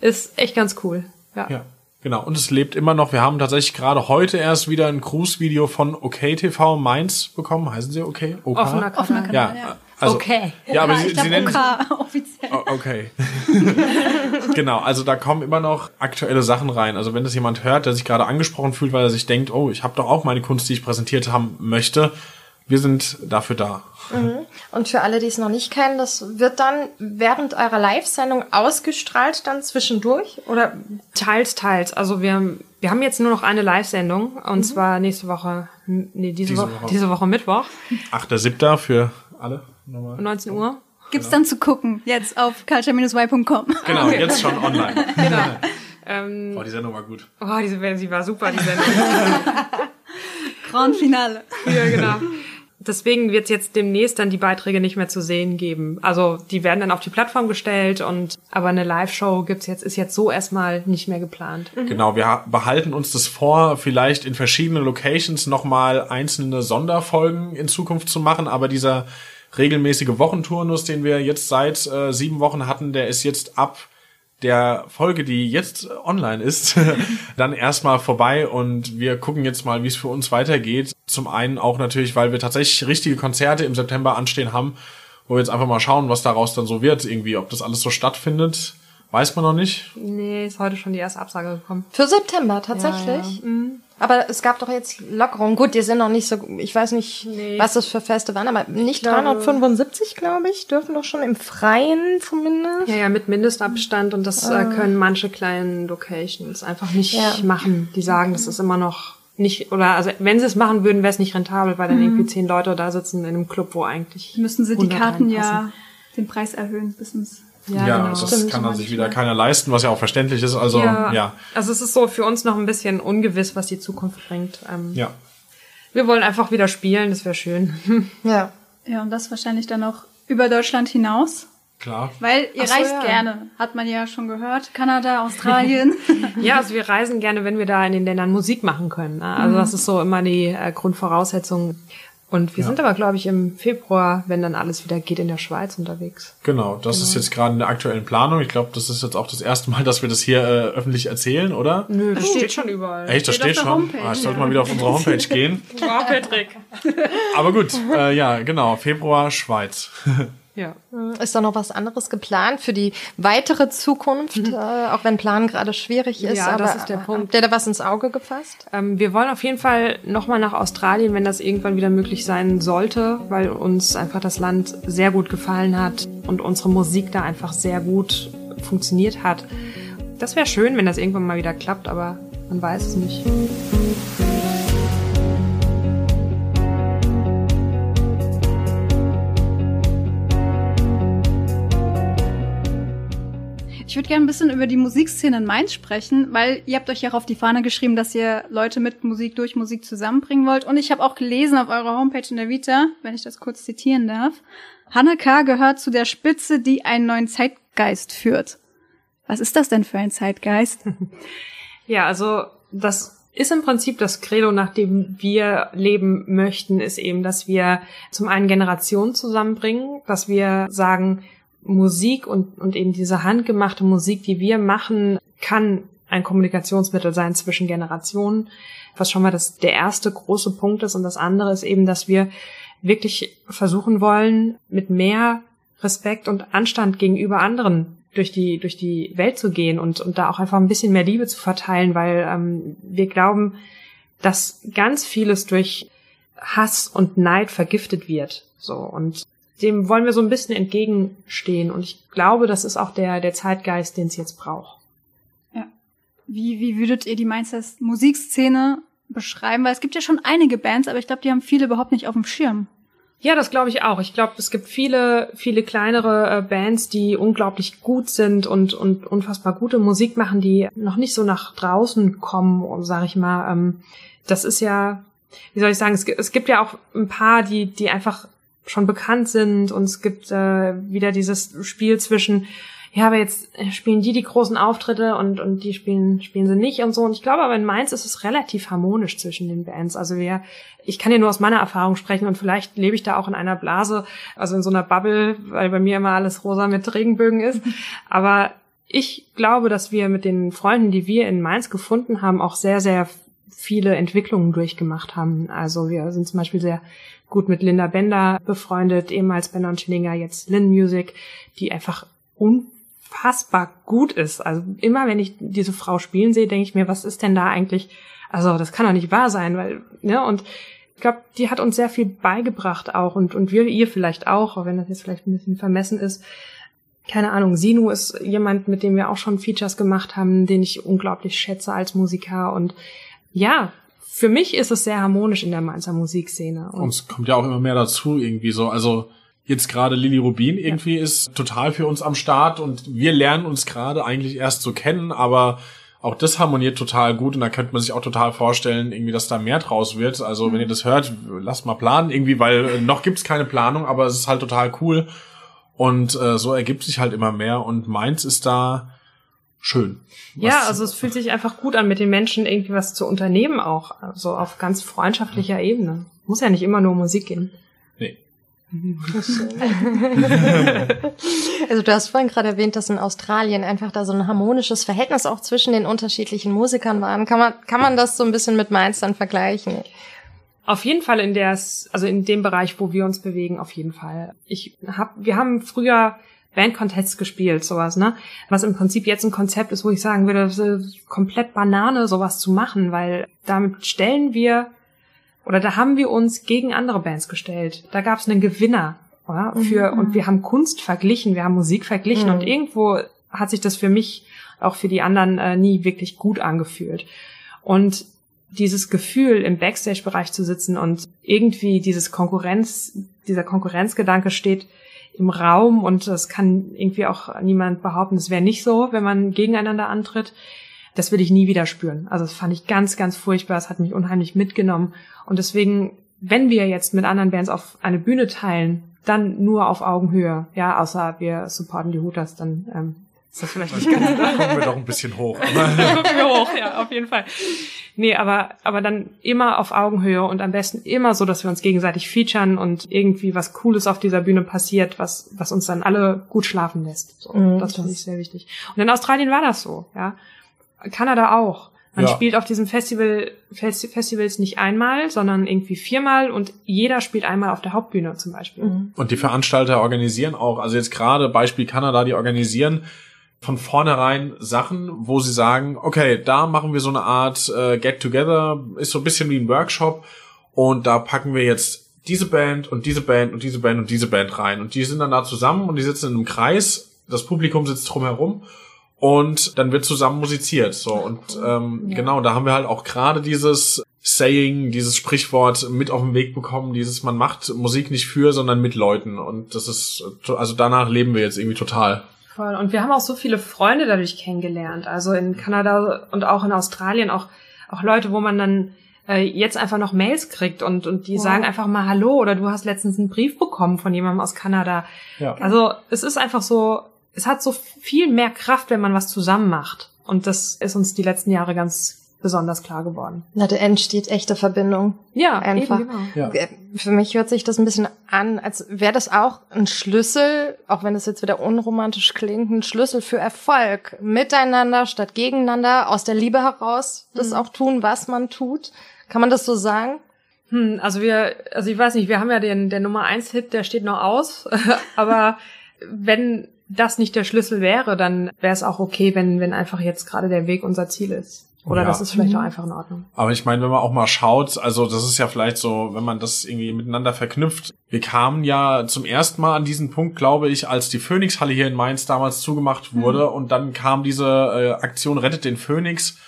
ist echt ganz cool. Ja. Ja, genau. Und es lebt immer noch. Wir haben tatsächlich gerade heute erst wieder ein Cruise-Video von OKTV Mainz bekommen. Heißen sie okay? OK? Offener Kanal. Offener Kanal. Ja, ja. Also, Okay. Ja, aber Ja, sie, ich sie nennen OK offiziell. Oh, okay. genau, also da kommen immer noch aktuelle Sachen rein. Also wenn das jemand hört, der sich gerade angesprochen fühlt, weil er sich denkt, oh, ich habe doch auch meine Kunst, die ich präsentiert haben möchte, wir sind dafür da. Und für alle, die es noch nicht kennen, das wird dann während eurer Live-Sendung ausgestrahlt, dann zwischendurch? Oder Teils, teils. Also wir, wir haben jetzt nur noch eine Live-Sendung und zwar nächste Woche, nee, diese, Diese Woche, Woche. diese Woche Mittwoch, 8.7. für alle. Nochmal. um 19 Uhr. Gibt's dann zu gucken, jetzt auf culture-y.com. Genau, jetzt schon online. Ähm, Oh, die Sendung war gut. oh, diese, sie war super, die Sendung. Grand Finale. ja, genau. Deswegen wird es jetzt demnächst dann die Beiträge nicht mehr zu sehen geben. Also die werden dann auf die Plattform gestellt und aber eine Live-Show gibt's jetzt, ist jetzt so erstmal nicht mehr geplant. Genau, wir ha- behalten uns das vor, vielleicht in verschiedenen Locations nochmal einzelne Sonderfolgen in Zukunft zu machen, aber dieser regelmäßige Wochenturnus, den wir jetzt seit äh, sieben Wochen hatten, der ist jetzt ab der Folge, die jetzt online ist, dann erstmal vorbei und wir gucken jetzt mal, wie es für uns weitergeht. Zum einen auch natürlich, weil wir tatsächlich richtige Konzerte im September anstehen haben, wo wir jetzt einfach mal schauen, was daraus dann so wird, irgendwie, ob das alles so stattfindet, weiß man noch nicht. Nee, ist heute schon die erste Absage gekommen. für September tatsächlich? Aber es gab doch jetzt Lockerungen. Gut, die sind noch nicht so, ich weiß nicht, Nee. was das für Feste waren, aber nicht glaube- 375, glaube ich, dürfen doch schon im Freien zumindest. Ja, ja, mit Mindestabstand und das äh, können manche kleinen Locations einfach nicht Ja. machen. Die sagen, das ist immer noch nicht, oder also wenn sie es machen würden, wäre es nicht rentabel, weil dann irgendwie zehn Leute da sitzen in einem Club, wo eigentlich Müssen sie die 100 Karten ja reinpassen. den Preis erhöhen, bis ins Ja, Ja, genau. das Stimmt, kann dann sich wieder keiner leisten, was ja auch verständlich ist. Also ja, ja. Also es ist so für uns noch ein bisschen ungewiss, was die Zukunft bringt. Ähm, ja. Wir wollen einfach wieder spielen, das wäre schön. Ja. Ja, und das wahrscheinlich dann auch über Deutschland hinaus. Klar. Weil ihr so, reist ja. gerne, hat man ja schon gehört. Kanada, Australien. ja, also wir reisen gerne, wenn wir da in den Ländern Musik machen können. Ne? Also das ist so immer die äh, Grundvoraussetzung. Und wir sind aber, glaube ich, im Februar, wenn dann alles wieder geht, in der Schweiz unterwegs. Genau, das ist jetzt gerade in der aktuellen Planung. Ich glaube, das ist jetzt auch das erste Mal, dass wir das hier äh, öffentlich erzählen, oder? Nö, das steht schon überall. Echt, das Steht steht schon. Ah, ich sollte ja. mal wieder auf unsere Homepage gehen. Wow, Patrick. Aber gut, äh, ja, genau. Februar, Schweiz. Ja. Ist da noch was anderes geplant für die weitere Zukunft, äh, auch wenn Planen gerade schwierig ist? Ja, das ist der Punkt. Habt ihr da was ins Auge gefasst? Ähm, wir wollen auf jeden Fall nochmal nach Australien, wenn das irgendwann wieder möglich sein sollte, weil uns einfach das Land sehr gut gefallen hat und unsere Musik da einfach sehr gut funktioniert hat. Das wäre schön, wenn das irgendwann mal wieder klappt, aber man weiß es nicht. Ich würde gerne ein bisschen über die Musikszene in Mainz sprechen, weil ihr habt euch ja auch auf die Fahne geschrieben, dass ihr Leute mit Musik durch Musik zusammenbringen wollt. Und ich habe auch gelesen auf eurer Homepage in der Vita, wenn ich das kurz zitieren darf, Hanne K. gehört zu der Spitze, die einen neuen Zeitgeist führt. Was ist das denn für ein Zeitgeist? Ja, also das ist im Prinzip das Credo, nach dem wir leben möchten, ist eben, dass wir zum einen Generationen zusammenbringen, dass wir sagen, Musik und, und eben diese handgemachte Musik, die wir machen, kann ein Kommunikationsmittel sein zwischen Generationen, was schon mal das, der erste große Punkt ist. Und das andere ist eben, dass wir wirklich versuchen wollen, mit mehr Respekt und Anstand gegenüber anderen durch die durch die Welt zu gehen und und da auch einfach ein bisschen mehr Liebe zu verteilen, weil ähm, wir glauben, dass ganz vieles durch Hass und Neid vergiftet wird. So und dem wollen wir so ein bisschen entgegenstehen und ich glaube, das ist auch der der Zeitgeist, den es jetzt braucht. Ja. Wie, wie würdet ihr die Mainzer Musikszene beschreiben? Weil es gibt ja schon einige Bands, aber ich glaube, die haben viele überhaupt nicht auf dem Schirm. Ja, das glaube ich auch. Ich glaube, es gibt viele, viele kleinere äh, Bands, die unglaublich gut sind und, und unfassbar gute Musik machen, die noch nicht so nach draußen kommen, sag ich mal. Ähm, das ist ja, wie soll ich sagen, es, es gibt ja auch ein paar, die, die einfach schon bekannt sind und es gibt äh, wieder dieses Spiel zwischen ja, aber jetzt spielen die die großen Auftritte und, und die spielen, spielen sie nicht und so. Und ich glaube aber in Mainz ist es relativ harmonisch zwischen den Bands. Also wir, ich kann ja nur aus meiner Erfahrung sprechen und vielleicht lebe ich da auch in einer Blase, also in so einer Bubble, weil bei mir immer alles rosa mit Regenbögen ist. Aber ich glaube, dass wir mit den Freunden, die wir in Mainz gefunden haben, auch sehr, sehr viele Entwicklungen durchgemacht haben. Also wir sind zum Beispiel sehr gut mit Linda Bender befreundet, ehemals Bender und Schillinger, jetzt Lin Music, die einfach un unfassbar gut ist. Also immer, wenn ich diese Frau spielen sehe, denke ich mir, was ist denn da eigentlich? Also das kann doch nicht wahr sein, weil ne und ich glaube, die hat uns sehr viel beigebracht auch und und wir ihr vielleicht auch, auch wenn das jetzt vielleicht ein bisschen vermessen ist. Keine Ahnung, Sinu ist jemand, mit dem wir auch schon Features gemacht haben, den ich unglaublich schätze als Musiker und ja, für mich ist es sehr harmonisch in der Mainzer Musikszene. Und, und es kommt ja auch immer mehr dazu irgendwie so, also jetzt gerade Lilly Rubin irgendwie ja. ist total für uns am Start und wir lernen uns gerade eigentlich erst so kennen, aber auch das harmoniert total gut und da könnte man sich auch total vorstellen, irgendwie, dass da mehr draus wird. Also mhm. wenn ihr das hört, lasst mal planen irgendwie, weil äh, noch gibt's keine Planung, aber es ist halt total cool und äh, so ergibt sich halt immer mehr und meins ist da schön. ja, also es fühlt sich einfach gut an, mit den Menschen irgendwie was zu unternehmen auch, so also auf ganz freundschaftlicher mhm. Ebene. Muss ja nicht immer nur Musik gehen. also du hast vorhin gerade erwähnt, dass in Australien einfach da so ein harmonisches Verhältnis auch zwischen den unterschiedlichen Musikern war. Kann man, kann man das so ein bisschen mit Mainz dann vergleichen? Auf jeden Fall in der, also in dem Bereich, wo wir uns bewegen, auf jeden Fall. Ich hab, wir haben früher Bandcontests gespielt, sowas, ne? Was im Prinzip jetzt ein Konzept ist, wo ich sagen würde, komplett Banane, sowas zu machen, weil damit stellen wir oder da haben wir uns gegen andere Bands gestellt. Da gab es einen Gewinner oder? Für, mhm. und wir haben Kunst verglichen, wir haben Musik verglichen mhm. und irgendwo hat sich das für mich auch für die anderen äh, nie wirklich gut angefühlt. Und dieses Gefühl, im Backstage-Bereich zu sitzen und irgendwie dieses Konkurrenz, dieser Konkurrenzgedanke steht im Raum und das kann irgendwie auch niemand behaupten, es wäre nicht so, wenn man gegeneinander antritt das will ich nie wieder spüren. Also das fand ich ganz, ganz furchtbar. Es hat mich unheimlich mitgenommen. Und deswegen, wenn wir jetzt mit anderen Bands auf eine Bühne teilen, dann nur auf Augenhöhe. Ja, außer wir supporten die Hooters, dann ähm, ist das vielleicht nicht ganz Da kommen wir doch ein bisschen hoch. kommen wir hoch, ja, auf jeden Fall. Nee, aber, aber dann immer auf Augenhöhe und am besten immer so, dass wir uns gegenseitig featuren und irgendwie was Cooles auf dieser Bühne passiert, was, was uns dann alle gut schlafen lässt. So, mhm, das finde ich sehr wichtig. Und in Australien war das so, ja. Kanada auch. Man ja. spielt auf diesem Festival Festi Festivals nicht einmal, sondern irgendwie viermal und jeder spielt einmal auf der Hauptbühne zum Beispiel. Mhm. Und die Veranstalter organisieren auch, also jetzt gerade Beispiel Kanada, die organisieren von vornherein Sachen, wo sie sagen, okay, da machen wir so eine Art äh, Get-Together, ist so ein bisschen wie ein Workshop und da packen wir jetzt diese Band und diese Band und diese Band und diese Band rein und die sind dann da zusammen und die sitzen in einem Kreis, das Publikum sitzt drumherum und dann wird zusammen musiziert. So und ähm, ja. genau, da haben wir halt auch gerade dieses Saying, dieses Sprichwort mit auf den Weg bekommen, dieses man macht Musik nicht für, sondern mit Leuten und das ist also danach leben wir jetzt irgendwie total. Voll. Und wir haben auch so viele Freunde dadurch kennengelernt. Also in Kanada und auch in Australien auch auch Leute, wo man dann äh, jetzt einfach noch Mails kriegt und und die wow. sagen einfach mal Hallo oder du hast letztens einen Brief bekommen von jemandem aus Kanada. Ja. Also es ist einfach so es hat so viel mehr Kraft, wenn man was zusammen macht. Und das ist uns die letzten Jahre ganz besonders klar geworden. Na, da entsteht echte Verbindung. Ja, einfach. Eben, genau. ja. Äh, für mich hört sich das ein bisschen an, als wäre das auch ein Schlüssel, auch wenn es jetzt wieder unromantisch klingt, ein Schlüssel für Erfolg. Miteinander statt gegeneinander, aus der Liebe heraus, das mhm. auch tun, was man tut. Kann man das so sagen? Hm, also wir, also ich weiß nicht, wir haben ja den, der Nummer eins Hit, der steht noch aus, aber wenn das nicht der Schlüssel wäre, dann wäre es auch okay, wenn, wenn einfach jetzt gerade der Weg unser Ziel ist. Oder ja. das ist vielleicht auch einfach in Ordnung. Aber ich meine, wenn man auch mal schaut, also das ist ja vielleicht so, wenn man das irgendwie miteinander verknüpft. Wir kamen ja zum ersten Mal an diesen Punkt, glaube ich, als die Phoenix-Halle hier in Mainz damals zugemacht wurde. Mhm. Und dann kam diese äh, Aktion Rettet den Phoenix.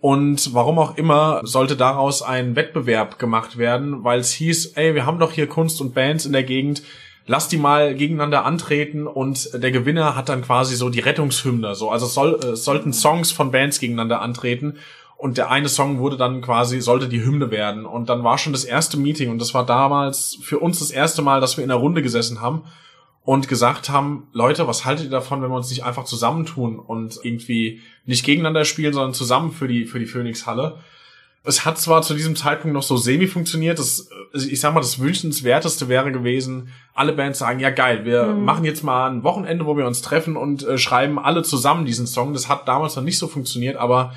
Und warum auch immer sollte daraus ein Wettbewerb gemacht werden, weil es hieß, ey, wir haben doch hier Kunst und Bands in der Gegend, lass die mal gegeneinander antreten und der Gewinner hat dann quasi so die Rettungshymne. So, also es, soll, es sollten Songs von Bands gegeneinander antreten und der eine Song wurde dann quasi, sollte die Hymne werden. Und dann war schon das erste Meeting und das war damals für uns das erste Mal, dass wir in der Runde gesessen haben und gesagt haben, Leute, was haltet ihr davon, wenn wir uns nicht einfach zusammentun und irgendwie nicht gegeneinander spielen, sondern zusammen für die, für die Phoenix-Halle? Es hat zwar zu diesem Zeitpunkt noch so semi funktioniert, das, ich sag mal, das wünschenswerteste wäre gewesen, alle Bands sagen, ja geil, wir mhm. machen jetzt mal ein Wochenende, wo wir uns treffen und äh, schreiben alle zusammen diesen Song. Das hat damals noch nicht so funktioniert, aber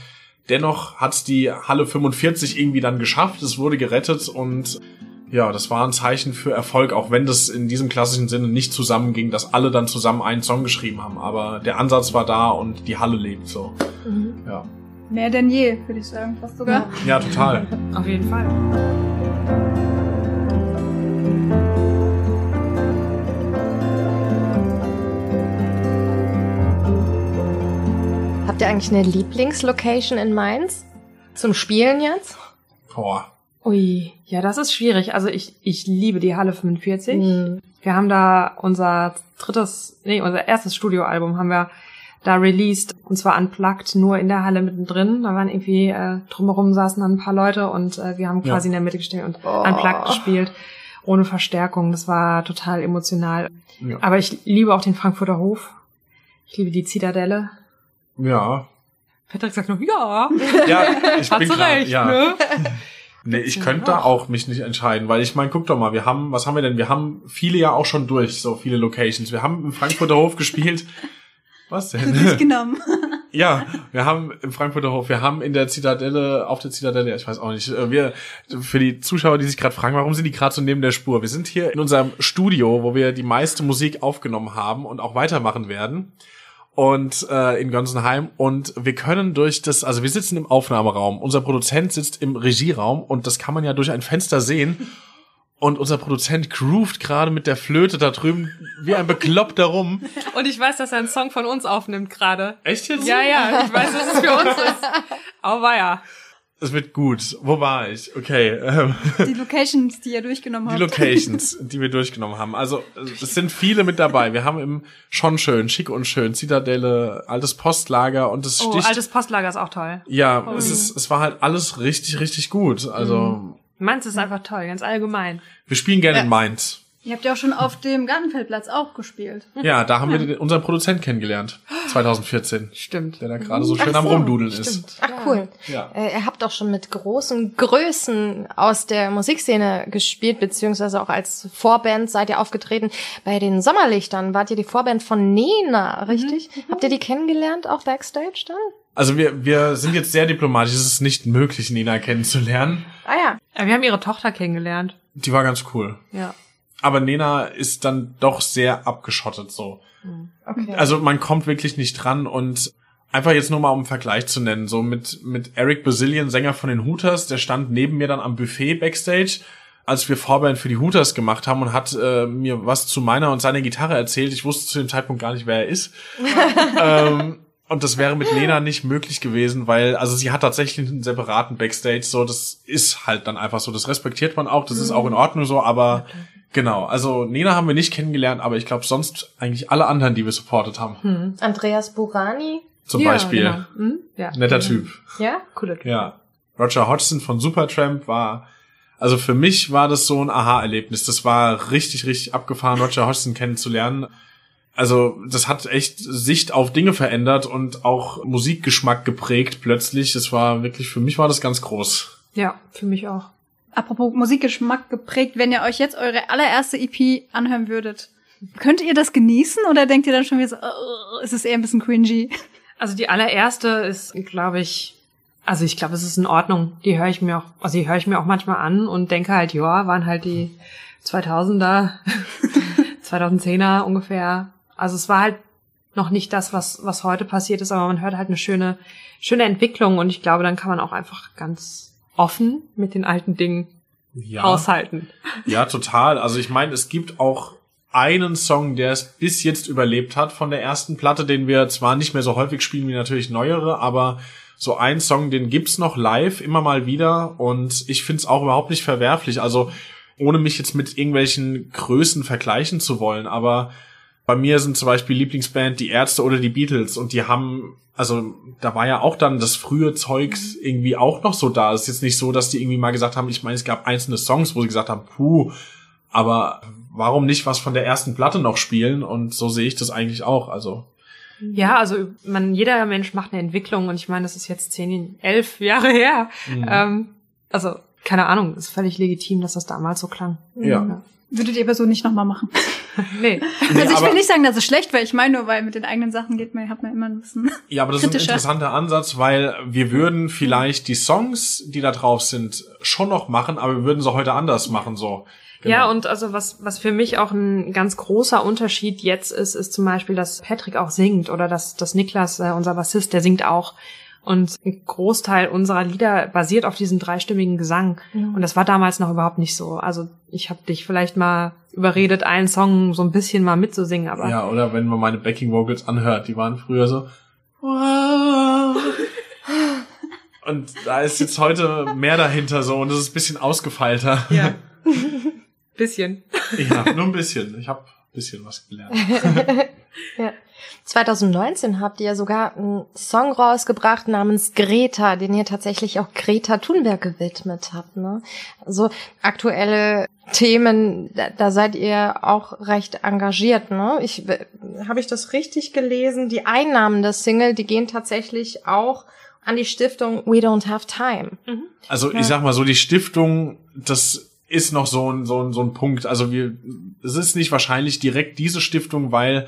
dennoch hat's die Halle 45 irgendwie dann geschafft, es wurde gerettet und ja, das war ein Zeichen für Erfolg, auch wenn das in diesem klassischen Sinne nicht zusammenging, dass alle dann zusammen einen Song geschrieben haben. Aber der Ansatz war da und die Halle lebt so. Mhm. Ja. Mehr denn je, würde ich sagen, fast sogar. Ja, total. Auf jeden Fall. Habt ihr eigentlich eine Lieblingslocation in Mainz? Zum Spielen jetzt? Boah, Ui, ja, das ist schwierig. Also ich, ich liebe die Halle 45. Mhm. Wir haben da unser drittes, nee, unser erstes Studioalbum haben wir da released und zwar unplugged, nur in der Halle mittendrin. Da waren irgendwie äh, drumherum saßen dann ein paar Leute und äh, wir haben quasi ja. in der Mitte gestellt und oh. unplugged gespielt ohne Verstärkung. Das war total emotional. Ja. Aber ich liebe auch den Frankfurter Hof. Ich liebe die Zitadelle. Ja. Patrick sagt noch, ja. Ja, ich Hat bin grad, ja. Ne? Nee, ich könnte da auch mich nicht entscheiden, weil ich meine, guck doch mal, wir haben, was haben wir denn? Wir haben viele ja auch schon durch, so viele Locations. Wir haben im Frankfurter Hof gespielt. Was denn? Durchgenommen. ja, wir haben im Frankfurter Hof, wir haben in der Zitadelle, auf der Zitadelle, ich weiß auch nicht, äh, wir, für die Zuschauer, die sich gerade fragen, warum sind die gerade so neben der Spur? Wir sind hier in unserem Studio, wo wir die meiste Musik aufgenommen haben und auch weitermachen werden und äh, in Gonsenheim und wir können durch das, also wir sitzen im Aufnahmeraum, unser Produzent sitzt im Regieraum und das kann man ja durch ein Fenster sehen und unser Produzent groovt gerade mit der Flöte da drüben wie ein Bekloppter rum. Und ich weiß, dass er einen Song von uns aufnimmt gerade. Echt jetzt? Ja, ja, ich weiß, dass es für uns ist. Aber ja. Es wird gut. Wo war ich? Okay. Ähm, die Locations, die ihr durchgenommen habt. Die Locations, die wir durchgenommen haben. Also es sind viele mit dabei. Wir haben im schon schön, schick und schön, Zitadelle, altes Postlager und das Oh, sticht, altes Postlager ist auch toll. Ja, oh. es ist, es war halt alles richtig, richtig gut. Also mhm. Mainz ist einfach toll, ganz allgemein. Wir spielen gerne ja. in Mainz. Ihr habt ja auch schon auf dem Gartenfeldplatz auch gespielt. Ja, da haben wir unseren Produzent kennengelernt. 2014. Stimmt. Der da gerade so schön so, am Rumdudeln stimmt. ist. Ach cool. Ja. Äh, ihr habt auch schon mit großen Größen aus der Musikszene gespielt, beziehungsweise auch als Vorband seid ihr aufgetreten. Bei den Sommerlichtern wart ihr die Vorband von Nena, richtig? Mhm. Habt ihr die kennengelernt, auch Backstage dann? Also wir, wir sind jetzt sehr diplomatisch. Es ist nicht möglich, Nena kennenzulernen. Ah ja. ja. Wir haben ihre Tochter kennengelernt. Die war ganz cool. Ja aber Nena ist dann doch sehr abgeschottet so. Okay. Also man kommt wirklich nicht dran und einfach jetzt nur mal um einen Vergleich zu nennen, so mit mit Eric Basilian, Sänger von den Hooters, der stand neben mir dann am Buffet backstage, als wir Vorband für die Hooters gemacht haben und hat äh, mir was zu meiner und seiner Gitarre erzählt. Ich wusste zu dem Zeitpunkt gar nicht, wer er ist. ähm, und das wäre mit Lena nicht möglich gewesen, weil, also sie hat tatsächlich einen separaten Backstage, so, das ist halt dann einfach so, das respektiert man auch, das ist auch in Ordnung so, aber okay. genau, also Nena haben wir nicht kennengelernt, aber ich glaube sonst eigentlich alle anderen, die wir supportet haben. Hm. Andreas Burani? Zum ja, Beispiel. Genau. Hm? Ja. Netter mhm. Typ. Ja? Cooler Typ. Ja. Roger Hodgson von Supertramp war, also für mich war das so ein Aha-Erlebnis. Das war richtig, richtig abgefahren, Roger Hodgson kennenzulernen also das hat echt Sicht auf Dinge verändert und auch Musikgeschmack geprägt plötzlich. Das war wirklich, für mich war das ganz groß. Ja, für mich auch. Apropos Musikgeschmack geprägt, wenn ihr euch jetzt eure allererste EP anhören würdet, könnt ihr das genießen oder denkt ihr dann schon wieder so, oh, ist es eher ein bisschen cringy? Also die allererste ist, glaube ich, also ich glaube, es ist in Ordnung. Die höre ich mir auch, also die höre ich mir auch manchmal an und denke halt, ja, waren halt die 2000er, 2010er ungefähr also es war halt noch nicht das, was, was heute passiert ist, aber man hört halt eine schöne, schöne Entwicklung und ich glaube, dann kann man auch einfach ganz offen mit den alten Dingen ja. aushalten. Ja, total. Also ich meine, es gibt auch einen Song, der es bis jetzt überlebt hat von der ersten Platte, den wir zwar nicht mehr so häufig spielen wie natürlich neuere, aber so ein Song, den gibt's noch live immer mal wieder und ich find's auch überhaupt nicht verwerflich. Also ohne mich jetzt mit irgendwelchen Größen vergleichen zu wollen, aber bei mir sind zum Beispiel Lieblingsband die Ärzte oder die Beatles und die haben, also da war ja auch dann das frühe Zeugs irgendwie auch noch so da. Es ist jetzt nicht so, dass die irgendwie mal gesagt haben, ich meine, es gab einzelne Songs, wo sie gesagt haben, puh, aber warum nicht was von der ersten Platte noch spielen? Und so sehe ich das eigentlich auch. Also Ja, also man, jeder Mensch macht eine Entwicklung und ich meine, das ist jetzt zehn, elf Jahre her. Ähm, also keine Ahnung, ist völlig legitim, dass das damals so klang. ja. Würdet ihr aber so nicht nochmal machen. Nee. Nee, also ich will nicht sagen, dass es schlecht wäre. Ich meine nur, weil mit den eigenen Sachen geht man, hat man immer ein bisschen. Ja, aber das ist ein interessanter Ansatz, weil wir würden vielleicht die Songs, die da drauf sind, schon noch machen, aber wir würden sie heute anders machen, so. Genau. Ja, und also was, was für mich auch ein ganz großer Unterschied jetzt ist, ist zum Beispiel, dass Patrick auch singt oder dass, dass Niklas, äh, unser Bassist, der singt auch. Und ein Großteil unserer Lieder basiert auf diesem dreistimmigen Gesang. Und das war damals noch überhaupt nicht so. Also ich habe dich vielleicht mal überredet, einen Song so ein bisschen mal mitzusingen, aber Ja, oder wenn man meine Backing Vocals anhört, die waren früher so. Und da ist jetzt heute mehr dahinter so und es ist ein bisschen ausgefeilter. ja. bisschen. Ja, nur ein bisschen. Ich habe ein bisschen was gelernt. Ja. 2019 habt ihr sogar einen Song rausgebracht namens Greta, den ihr tatsächlich auch Greta Thunberg gewidmet habt. Ne? Also aktuelle Themen, da, da seid ihr auch recht engagiert. Ne? Ich habe ich das richtig gelesen? Die Einnahmen der Single, die gehen tatsächlich auch an die Stiftung We Don't Have Time. Also ich sag mal so, die Stiftung, das ist noch so ein, so ein, so ein Punkt. Also wir, es ist nicht wahrscheinlich direkt diese Stiftung, weil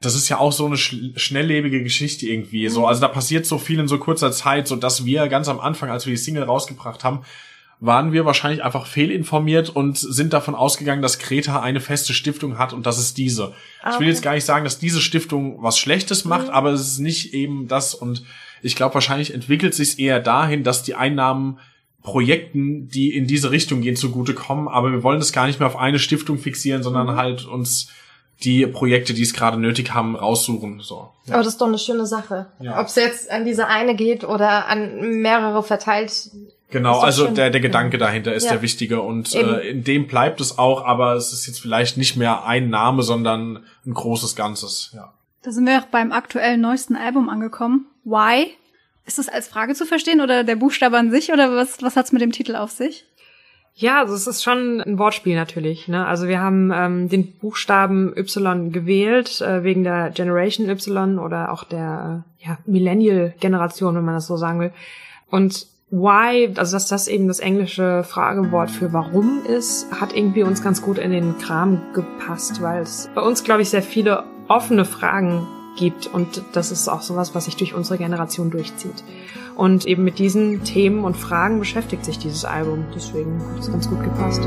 das ist ja auch so eine sch schnelllebige Geschichte irgendwie. So, also da passiert so viel in so kurzer Zeit, so dass wir ganz am Anfang, als wir die Single rausgebracht haben, waren wir wahrscheinlich einfach fehlinformiert und sind davon ausgegangen, dass Kreta eine feste Stiftung hat und das ist diese. Ich will jetzt gar nicht sagen, dass diese Stiftung was Schlechtes macht, aber es ist nicht eben das und ich glaube, wahrscheinlich entwickelt sich eher dahin, dass die Einnahmen Projekten, die in diese Richtung gehen, zugutekommen, aber wir wollen das gar nicht mehr auf eine Stiftung fixieren, sondern halt uns die Projekte, die es gerade nötig haben, raussuchen. So. Aber das ist doch eine schöne Sache. Ja. Ob es jetzt an diese eine geht oder an mehrere verteilt. Genau, also schön. der, der Gedanke dahinter ist Ja. der wichtige und Eben. äh, in dem bleibt es auch, aber es ist jetzt vielleicht nicht mehr ein Name, sondern ein großes Ganzes. Ja. Da sind wir auch beim aktuellen neuesten Album angekommen. Why? Ist das als Frage zu verstehen oder der Buchstabe an sich oder was, was hat's mit dem Titel auf sich? Ja, also es ist schon ein Wortspiel natürlich. Ne? Also wir haben ähm, den Buchstaben Y gewählt äh, wegen der Generation Y oder auch der äh, ja, Millennial-Generation, wenn man das so sagen will. Und why, also dass das eben das englische Fragewort für warum ist, hat irgendwie uns ganz gut in den Kram gepasst, weil es bei uns, glaube ich, sehr viele offene Fragen gibt und das ist auch sowas, was sich durch unsere Generation durchzieht. Und eben mit diesen Themen und Fragen beschäftigt sich dieses Album. Deswegen hat es ganz gut gepasst.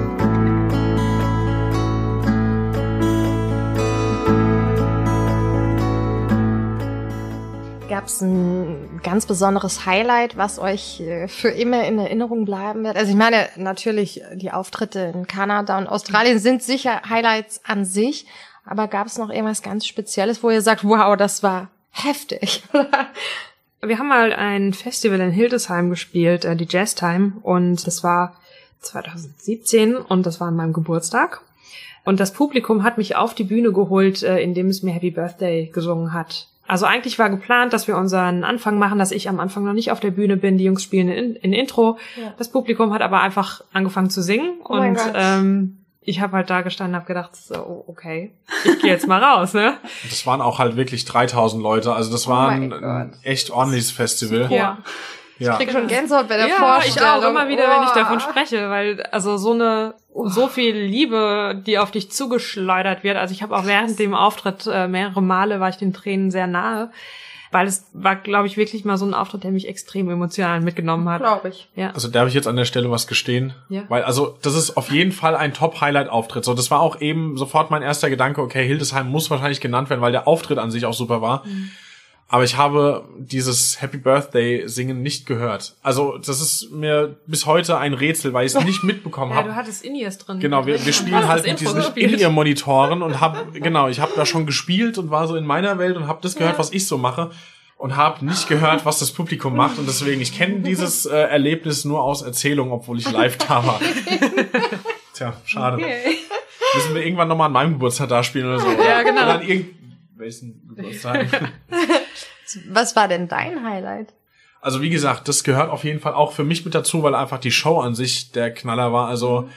Gab es ein ganz besonderes Highlight, was euch äh, für immer in Erinnerung bleiben wird? Also ich meine, natürlich die Auftritte in Kanada und Australien sind sicher Highlights an sich, aber gab es noch irgendwas ganz Spezielles, wo ihr sagt, wow, das war heftig? Wir haben mal ein Festival in Hildesheim gespielt, äh, die Jazz Time, und das war 2017 und das war an meinem Geburtstag. Und das Publikum hat mich auf die Bühne geholt, äh, indem es mir Happy Birthday gesungen hat. Also eigentlich war geplant, dass wir unseren Anfang machen, dass ich am Anfang noch nicht auf der Bühne bin. Die Jungs spielen in, in Intro. Ja. Das Publikum hat aber einfach angefangen zu singen Oh und ähm, ich habe halt da gestanden, habe gedacht, so, okay, ich gehe jetzt mal raus, ne? Und das waren auch halt wirklich 3000 Leute, also das war ein, Oh mein ein echt ordentliches Festival. Ja. Ja. Ich krieg schon Gänsehaut bei der ja, Vorstellung. ich auch immer wieder, wenn ich davon Wow. spreche, weil also so eine so viel Liebe, die auf dich zugeschleudert wird. Also ich habe auch während dem Auftritt äh, mehrere Male war ich den Tränen sehr nahe, weil es war, glaube ich, wirklich mal so ein Auftritt, der mich extrem emotional mitgenommen hat. Glaube ich. Ja. Also darf ich jetzt an der Stelle was gestehen? Ja. Weil, also, das ist auf jeden Fall ein Top-Highlight-Auftritt. So, das war auch eben sofort mein erster Gedanke, okay, Hildesheim muss wahrscheinlich genannt werden, weil der Auftritt an sich auch super war. Mhm. Aber ich habe dieses Happy Birthday singen nicht gehört. Also, das ist mir bis heute ein Rätsel, weil ich es nicht mitbekommen Ja, habe. du hattest Inies drin. Genau, wir, wir spielen halt mit diesen. In-Ear-Monitoren und hab, genau, ich habe da schon gespielt und war so in meiner Welt und habe das gehört, Ja. was ich so mache. und habe nicht gehört, was das Publikum macht und deswegen ich kenne dieses äh, Erlebnis nur aus Erzählung, obwohl ich live da war. Tja, schade. Okay. Müssen wir irgendwann nochmal an meinem Geburtstag da spielen oder so. Ja, genau. Oder an irgendwelchen Geburtstag. Was war denn dein Highlight? Also wie gesagt, das gehört auf jeden Fall auch für mich mit dazu, weil einfach die Show an sich der Knaller war. Also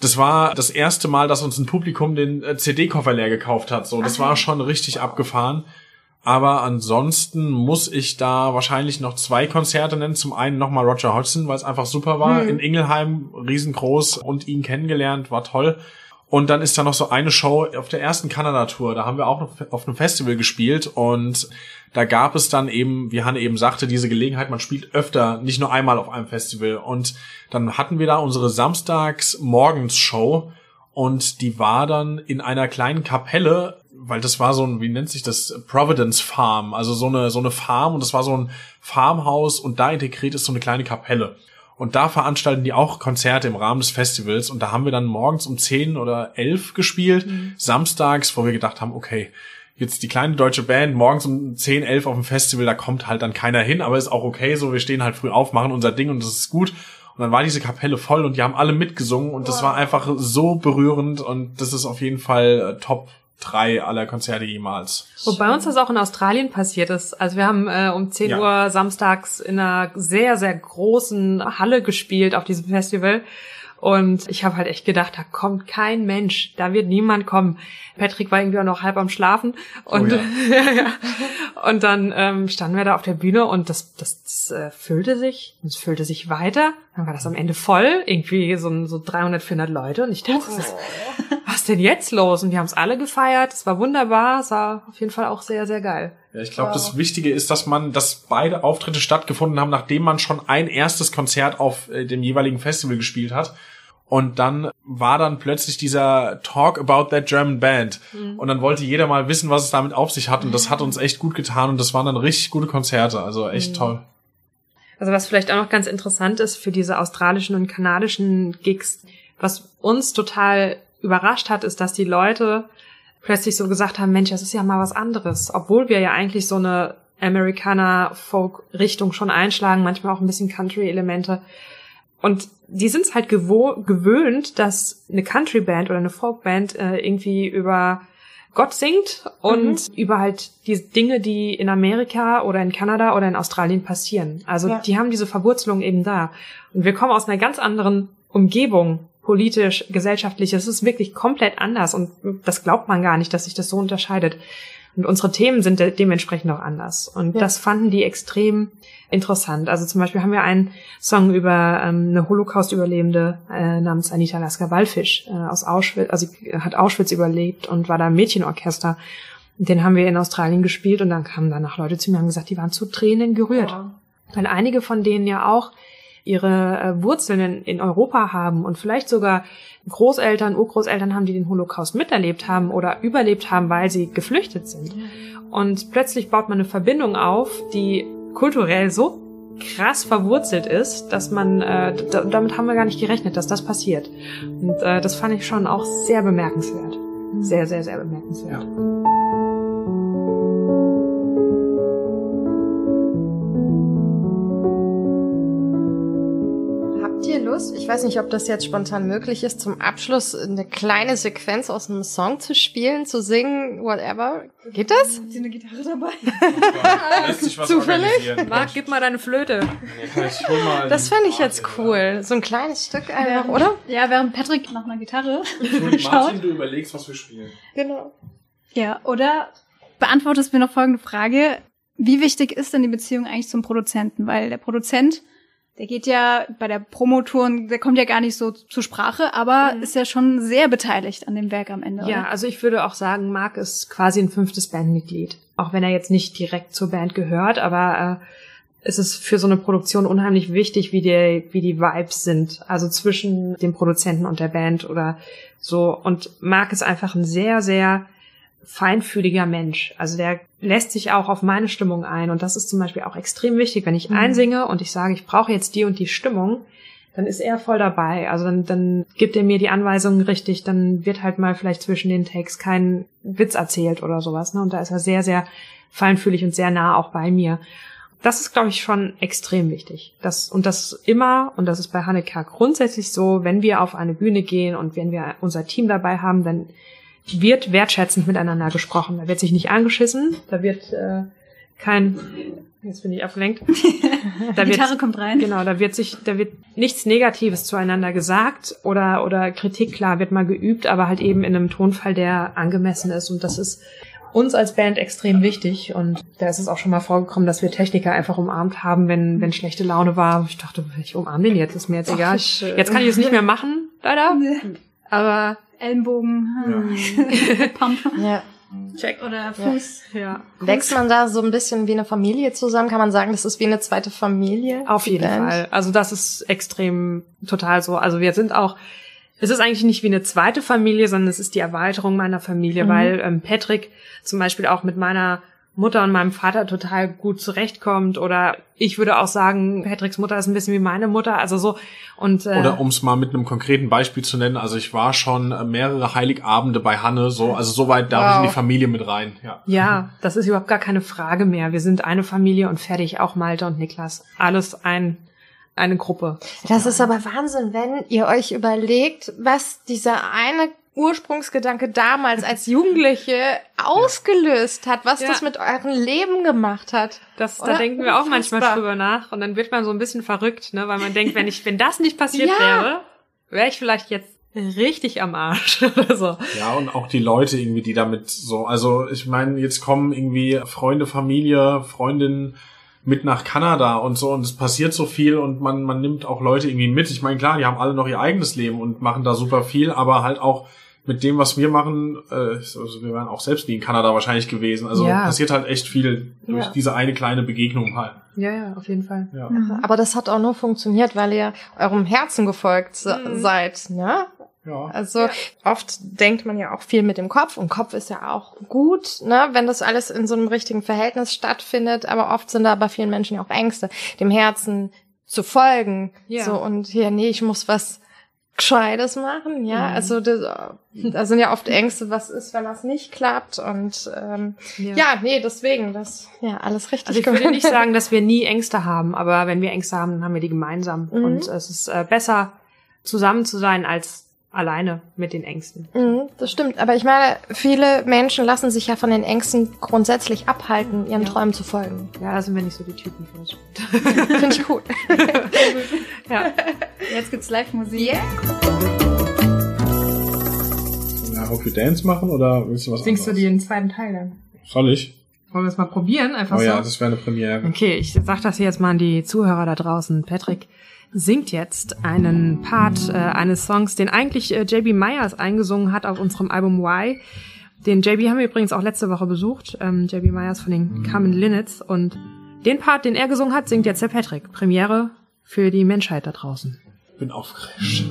das war das erste Mal, dass uns ein Publikum den äh, CD-Koffer leer gekauft hat. So, das war schon richtig abgefahren. Aber ansonsten muss ich da wahrscheinlich noch zwei Konzerte nennen. Zum einen nochmal Roger Hodgson, weil es einfach super war. In Ingelheim, riesengroß und ihn kennengelernt, war toll. Und dann ist da noch so eine Show auf der ersten Kanada-Tour. Da haben wir auch auf einem Festival gespielt und da gab es dann eben, wie Hanne eben sagte, diese Gelegenheit, man spielt öfter, nicht nur einmal auf einem Festival. Und dann hatten wir da unsere Samstags-Morgens-Show und die war dann in einer kleinen Kapelle, weil das war so ein, wie nennt sich das, Providence Farm, also so eine, so eine Farm und das war so ein Farmhaus und da integriert ist so eine kleine Kapelle. Und da veranstalten die auch Konzerte im Rahmen des Festivals. Und da haben wir dann morgens um 10 oder 11 gespielt, samstags, wo wir gedacht haben, okay, jetzt die kleine deutsche Band morgens um 10, 11 auf dem Festival, da kommt halt dann keiner hin, aber ist auch okay, so wir stehen halt früh auf, machen unser Ding und das ist gut. Und dann war diese Kapelle voll und die haben alle mitgesungen und das war einfach so berührend und das ist auf jeden Fall äh, Top drei aller Konzerte jemals. Wobei uns das auch in Australien passiert ist. Also wir haben äh, um 10 Ja. Uhr samstags in einer sehr, sehr großen Halle gespielt auf diesem Festival. Und ich habe halt echt gedacht, da kommt kein Mensch, da wird niemand kommen. Patrick war irgendwie auch noch halb am Schlafen und Oh ja. ja, ja. und dann ähm, standen wir da auf der Bühne und das, das, das äh, füllte sich und es füllte sich weiter. Dann war das am Ende voll, irgendwie so, so 300, 400 Leute und ich dachte, was ist, was ist denn jetzt los? Und wir haben es alle gefeiert, es war wunderbar, es war auf jeden Fall auch sehr, sehr geil. Ja, ich glaube, das Wichtige ist, dass man, dass beide Auftritte stattgefunden haben, nachdem man schon ein erstes Konzert auf äh, dem jeweiligen Festival gespielt hat. Und dann war dann plötzlich dieser Talk about that German Band. Und dann wollte jeder mal wissen, was es damit auf sich hat. Und das hat uns echt gut getan. Und das waren dann richtig gute Konzerte. Also echt toll. Also was vielleicht auch noch ganz interessant ist für diese australischen und kanadischen Gigs, was uns total überrascht hat, ist, dass die Leute plötzlich so gesagt haben, Mensch, das ist ja mal was anderes. Obwohl wir ja eigentlich so eine Amerikaner-Folk-Richtung schon einschlagen, manchmal auch ein bisschen Country-Elemente. Und die sind es halt gewöhnt, dass eine Country-Band oder eine Folk-Band äh, irgendwie über Gott singt und über halt die Dinge, die in Amerika oder in Kanada oder in Australien passieren. Also Ja. die haben diese Verwurzelung eben da. Und wir kommen aus einer ganz anderen Umgebung, politisch, gesellschaftlich. Es ist wirklich komplett anders und das glaubt man gar nicht, dass sich das so unterscheidet. Und unsere Themen sind de dementsprechend auch anders. Und Ja. das fanden die extrem interessant. Also zum Beispiel haben wir einen Song über ähm, eine Holocaust-Überlebende äh, namens Anita Lasker-Wallfisch äh, aus Auschwitz. Also hat Auschwitz überlebt und war da im Mädchenorchester. Den haben wir in Australien gespielt und dann kamen danach Leute zu mir und haben gesagt, die waren zu Tränen gerührt. Weil einige von denen ja auch ihre äh, Wurzeln in, in Europa haben und vielleicht sogar Großeltern, Urgroßeltern haben, die den Holocaust miterlebt haben oder überlebt haben, weil sie geflüchtet sind. Und plötzlich baut man eine Verbindung auf, die kulturell so krass verwurzelt ist, dass man, äh, d- damit haben wir gar nicht gerechnet, dass das passiert. Und äh, das fand ich schon auch sehr bemerkenswert. Sehr, sehr, sehr bemerkenswert. Habt Lust? Ich weiß nicht, ob das jetzt spontan möglich ist, zum Abschluss eine kleine Sequenz aus einem Song zu spielen, zu singen, whatever. Geht das? Hat sie eine Gitarre dabei? Lässt sich was Zufällig? Marc, gib mal deine Flöte. Ich hol mal Das fände ich jetzt cool. So ein kleines Stück einfach, oder? Ja, während Patrick nach einer Gitarre Entschuldigung, schaut. Martin, du überlegst, was wir spielen. Genau. Ja, oder beantwortest mir noch folgende Frage. Wie wichtig ist denn die Beziehung eigentlich zum Produzenten? Weil der Produzent, der geht ja bei der Promotour, der kommt ja gar nicht so zur Sprache, aber ist ja schon sehr beteiligt an dem Werk am Ende. Ja, oder? also ich würde auch sagen, Marc ist quasi ein fünftes Bandmitglied. Auch wenn er jetzt nicht direkt zur Band gehört, aber äh, es ist für so eine Produktion unheimlich wichtig, wie die, wie die Vibes sind. Also zwischen dem Produzenten und der Band oder so. Und Marc ist einfach ein sehr, sehr feinfühliger Mensch. Also der lässt sich auch auf meine Stimmung ein. Und das ist zum Beispiel auch extrem wichtig, wenn ich einsinge und ich sage, ich brauche jetzt die und die Stimmung, dann ist er voll dabei. Also dann, dann gibt er mir die Anweisungen richtig, dann wird halt mal vielleicht zwischen den Takes kein Witz erzählt oder sowas. Ne? Und da ist er sehr, sehr feinfühlig und sehr nah auch bei mir. Das ist, glaube ich, schon extrem wichtig. Das, und das immer, und das ist bei Hanneka grundsätzlich so, wenn wir auf eine Bühne gehen und wenn wir unser Team dabei haben, dann wird wertschätzend miteinander gesprochen. Da wird sich nicht angeschissen, da wird äh, kein Jetzt bin ich abgelenkt. Da Die Gitarre kommt rein. Genau, da wird sich, da wird nichts Negatives zueinander gesagt oder, oder Kritik, klar, wird mal geübt, aber halt eben in einem Tonfall, der angemessen ist. Und das ist uns als Band extrem wichtig. Und da ist es auch schon mal vorgekommen, dass wir Techniker einfach umarmt haben, wenn, wenn schlechte Laune war. Ich dachte, ich umarme den jetzt, ist mir jetzt egal. Jetzt kann ich es nicht mehr machen, leider. Aber Ellenbogen, ja. Pump. Ja. Check. Oder Fuß. Ja. ja. Wächst man da so ein bisschen wie eine Familie zusammen? Kann man sagen, das ist wie eine zweite Familie? Auf jeden Band? Fall. Also das ist extrem total so. Also wir sind auch, es ist eigentlich nicht wie eine zweite Familie, sondern es ist die Erweiterung meiner Familie, mhm. weil ähm, Patrick zum Beispiel auch mit meiner Mutter und meinem Vater total gut zurechtkommt oder ich würde auch sagen, Patricks Mutter ist ein bisschen wie meine Mutter, also so und äh, oder um es mal mit einem konkreten Beispiel zu nennen, also ich war schon mehrere Heiligabende bei Hanne, so also soweit darf wow. ich in die Familie mit rein, ja. Ja, das ist überhaupt gar keine Frage mehr. Wir sind eine Familie und fertig, auch Malte und Niklas, alles ein eine Gruppe. Das ist aber Wahnsinn, wenn ihr euch überlegt, was dieser eine Ursprungsgedanke damals als Jugendliche ausgelöst hat, was ja. das mit eurem Leben gemacht hat. Das, da denken wir auch manchmal drüber nach und dann wird man so ein bisschen verrückt, ne, weil man denkt, wenn ich, wenn das nicht passiert ja. wäre, wäre ich vielleicht jetzt richtig am Arsch oder so. Ja, und auch die Leute irgendwie, die damit so, also ich meine, jetzt kommen irgendwie Freunde, Familie, Freundinnen mit nach Kanada und so und es passiert so viel und man, man nimmt auch Leute irgendwie mit. Ich meine, klar, die haben alle noch ihr eigenes Leben und machen da super viel, aber halt auch mit dem, was wir machen, äh, also wir wären auch selbst nie in Kanada wahrscheinlich gewesen. Also ja. passiert halt echt viel durch ja. diese eine kleine Begegnung halt. Ja, ja, auf jeden Fall. Ja. Aber das hat auch nur funktioniert, weil ihr eurem Herzen gefolgt mhm. seid, ne? Ja. Also ja. oft denkt man ja auch viel mit dem Kopf und Kopf ist ja auch gut, ne, wenn das alles in so einem richtigen Verhältnis stattfindet. Aber oft sind da bei vielen Menschen ja auch Ängste, dem Herzen zu folgen. Ja. So und hier, nee, ich muss was Gescheites machen, ja. Mhm. Also das, da sind ja oft Ängste, was ist, wenn das nicht klappt. Und ähm, ja. ja, nee, deswegen, das ja alles richtig. Also ich würde nicht sagen, dass wir nie Ängste haben, aber wenn wir Ängste haben, dann haben wir die gemeinsam. Mhm. Und es ist äh, besser, zusammen zu sein, als alleine mit den Ängsten. Mhm, das stimmt. Aber ich meine, viele Menschen lassen sich ja von den Ängsten grundsätzlich abhalten, ihren ja. Träumen zu folgen. Ja, da sind wir nicht so die Typen für das. Finde ich gut. ja. Jetzt gibt's Live-Musik. Yeah. Ja, Hope You Dance machen oder willst du was Singst anderes? du den zweiten Teil dann? Soll ich? Wollen wir es mal probieren? Einfach oh so? ja, das wäre eine Premiere. Okay, ich sag das jetzt mal an die Zuhörer da draußen. Patrick singt jetzt einen Part äh, eines Songs, den eigentlich äh, JB Myers eingesungen hat auf unserem Album Y. Den JB haben wir übrigens auch letzte Woche besucht, ähm, JB Myers von den Carmen Linnets. Und den Part, den er gesungen hat, singt jetzt der Patrick. Premiere für die Menschheit da draußen. Bin aufgeregt.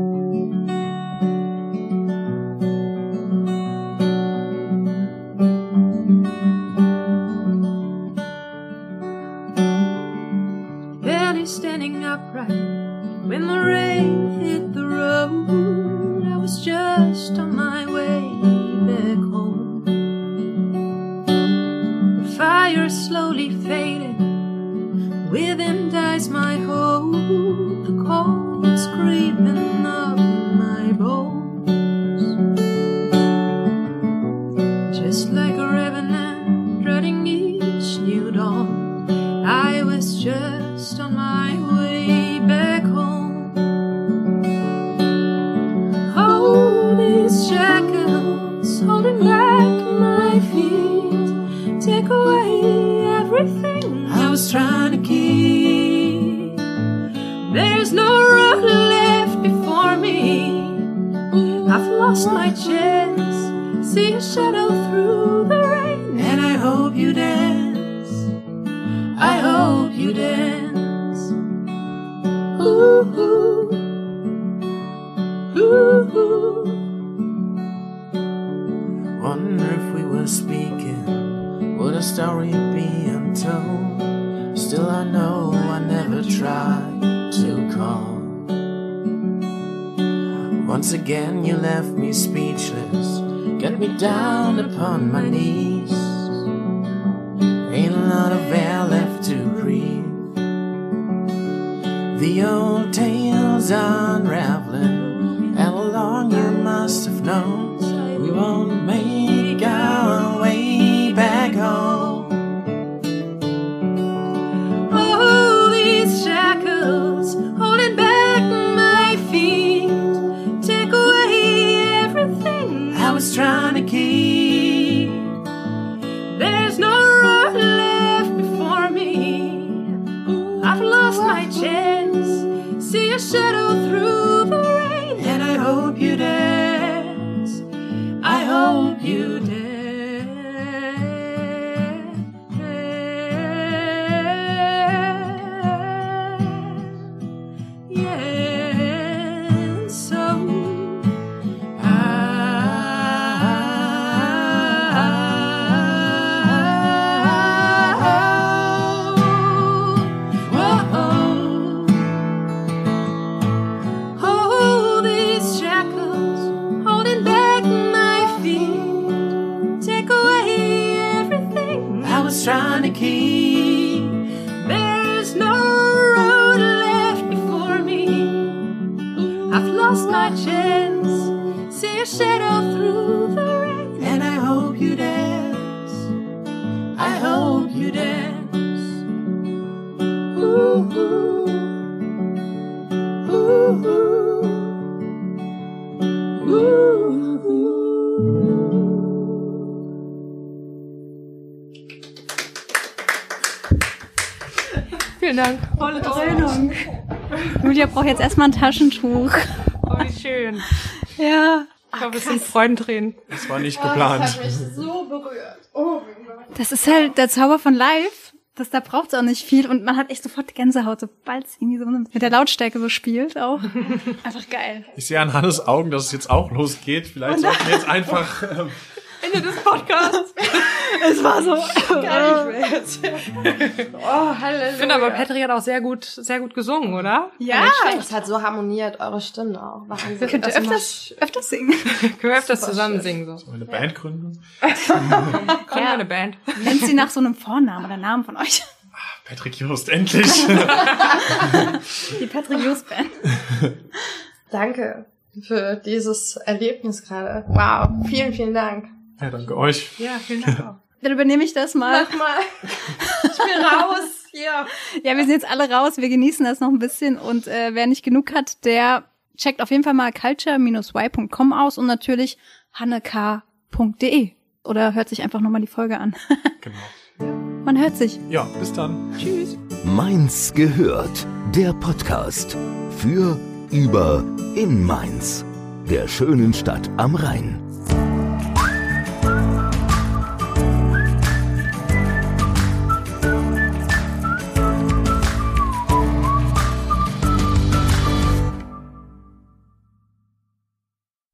unraveling, and along you must have known Vielen Dank. Tolle Dröhnung. Julia braucht jetzt erstmal ein Taschentuch. Oh, wie schön. Ja. Ich glaube, es sind Freudentränen. Das war nicht geplant. so berührt. Oh mein Gott. Das ist halt der Zauber von live. Das, da braucht es auch nicht viel und man hat echt sofort Gänsehaut, sobald es irgendwie so mit der Lautstärke so spielt auch. Einfach geil. Ich sehe an Hannes Augen, dass es jetzt auch losgeht. Vielleicht sollten wir jetzt einfach. Ähm, Ende des Podcasts. Es war so. Gar nicht mehr jetzt. Oh, Halleluja. Ich finde aber, Patrick hat auch sehr gut, sehr gut gesungen, oder? Ja, Es hat so harmoniert, eure Stimmen auch. Wahnsinn. ihr könnt Das öfters, öfters singen. Können wir öfters zusammen schön. singen, so. eine Band gründen. Gründen wir Ja. eine Band. Nennt sie nach so einem Vornamen oder Namen von euch. Patrick Just, endlich. Die Patrick Just Band. Danke für dieses Erlebnis gerade. Wow, vielen, vielen Dank. Ja, danke euch. Ja, vielen Dank auch. Dann übernehme ich das mal. Mach mal. Ich bin raus. Hier. Ja, wir sind jetzt alle raus, wir genießen das noch ein bisschen und äh, wer nicht genug hat, der checkt auf jeden Fall mal culture-y.com aus und natürlich hannek.de oder hört sich einfach nochmal die Folge an. Genau. Man hört sich. Ja, bis dann. Tschüss. Mainz gehört. Der Podcast für, über, in Mainz. Der schönen Stadt am Rhein.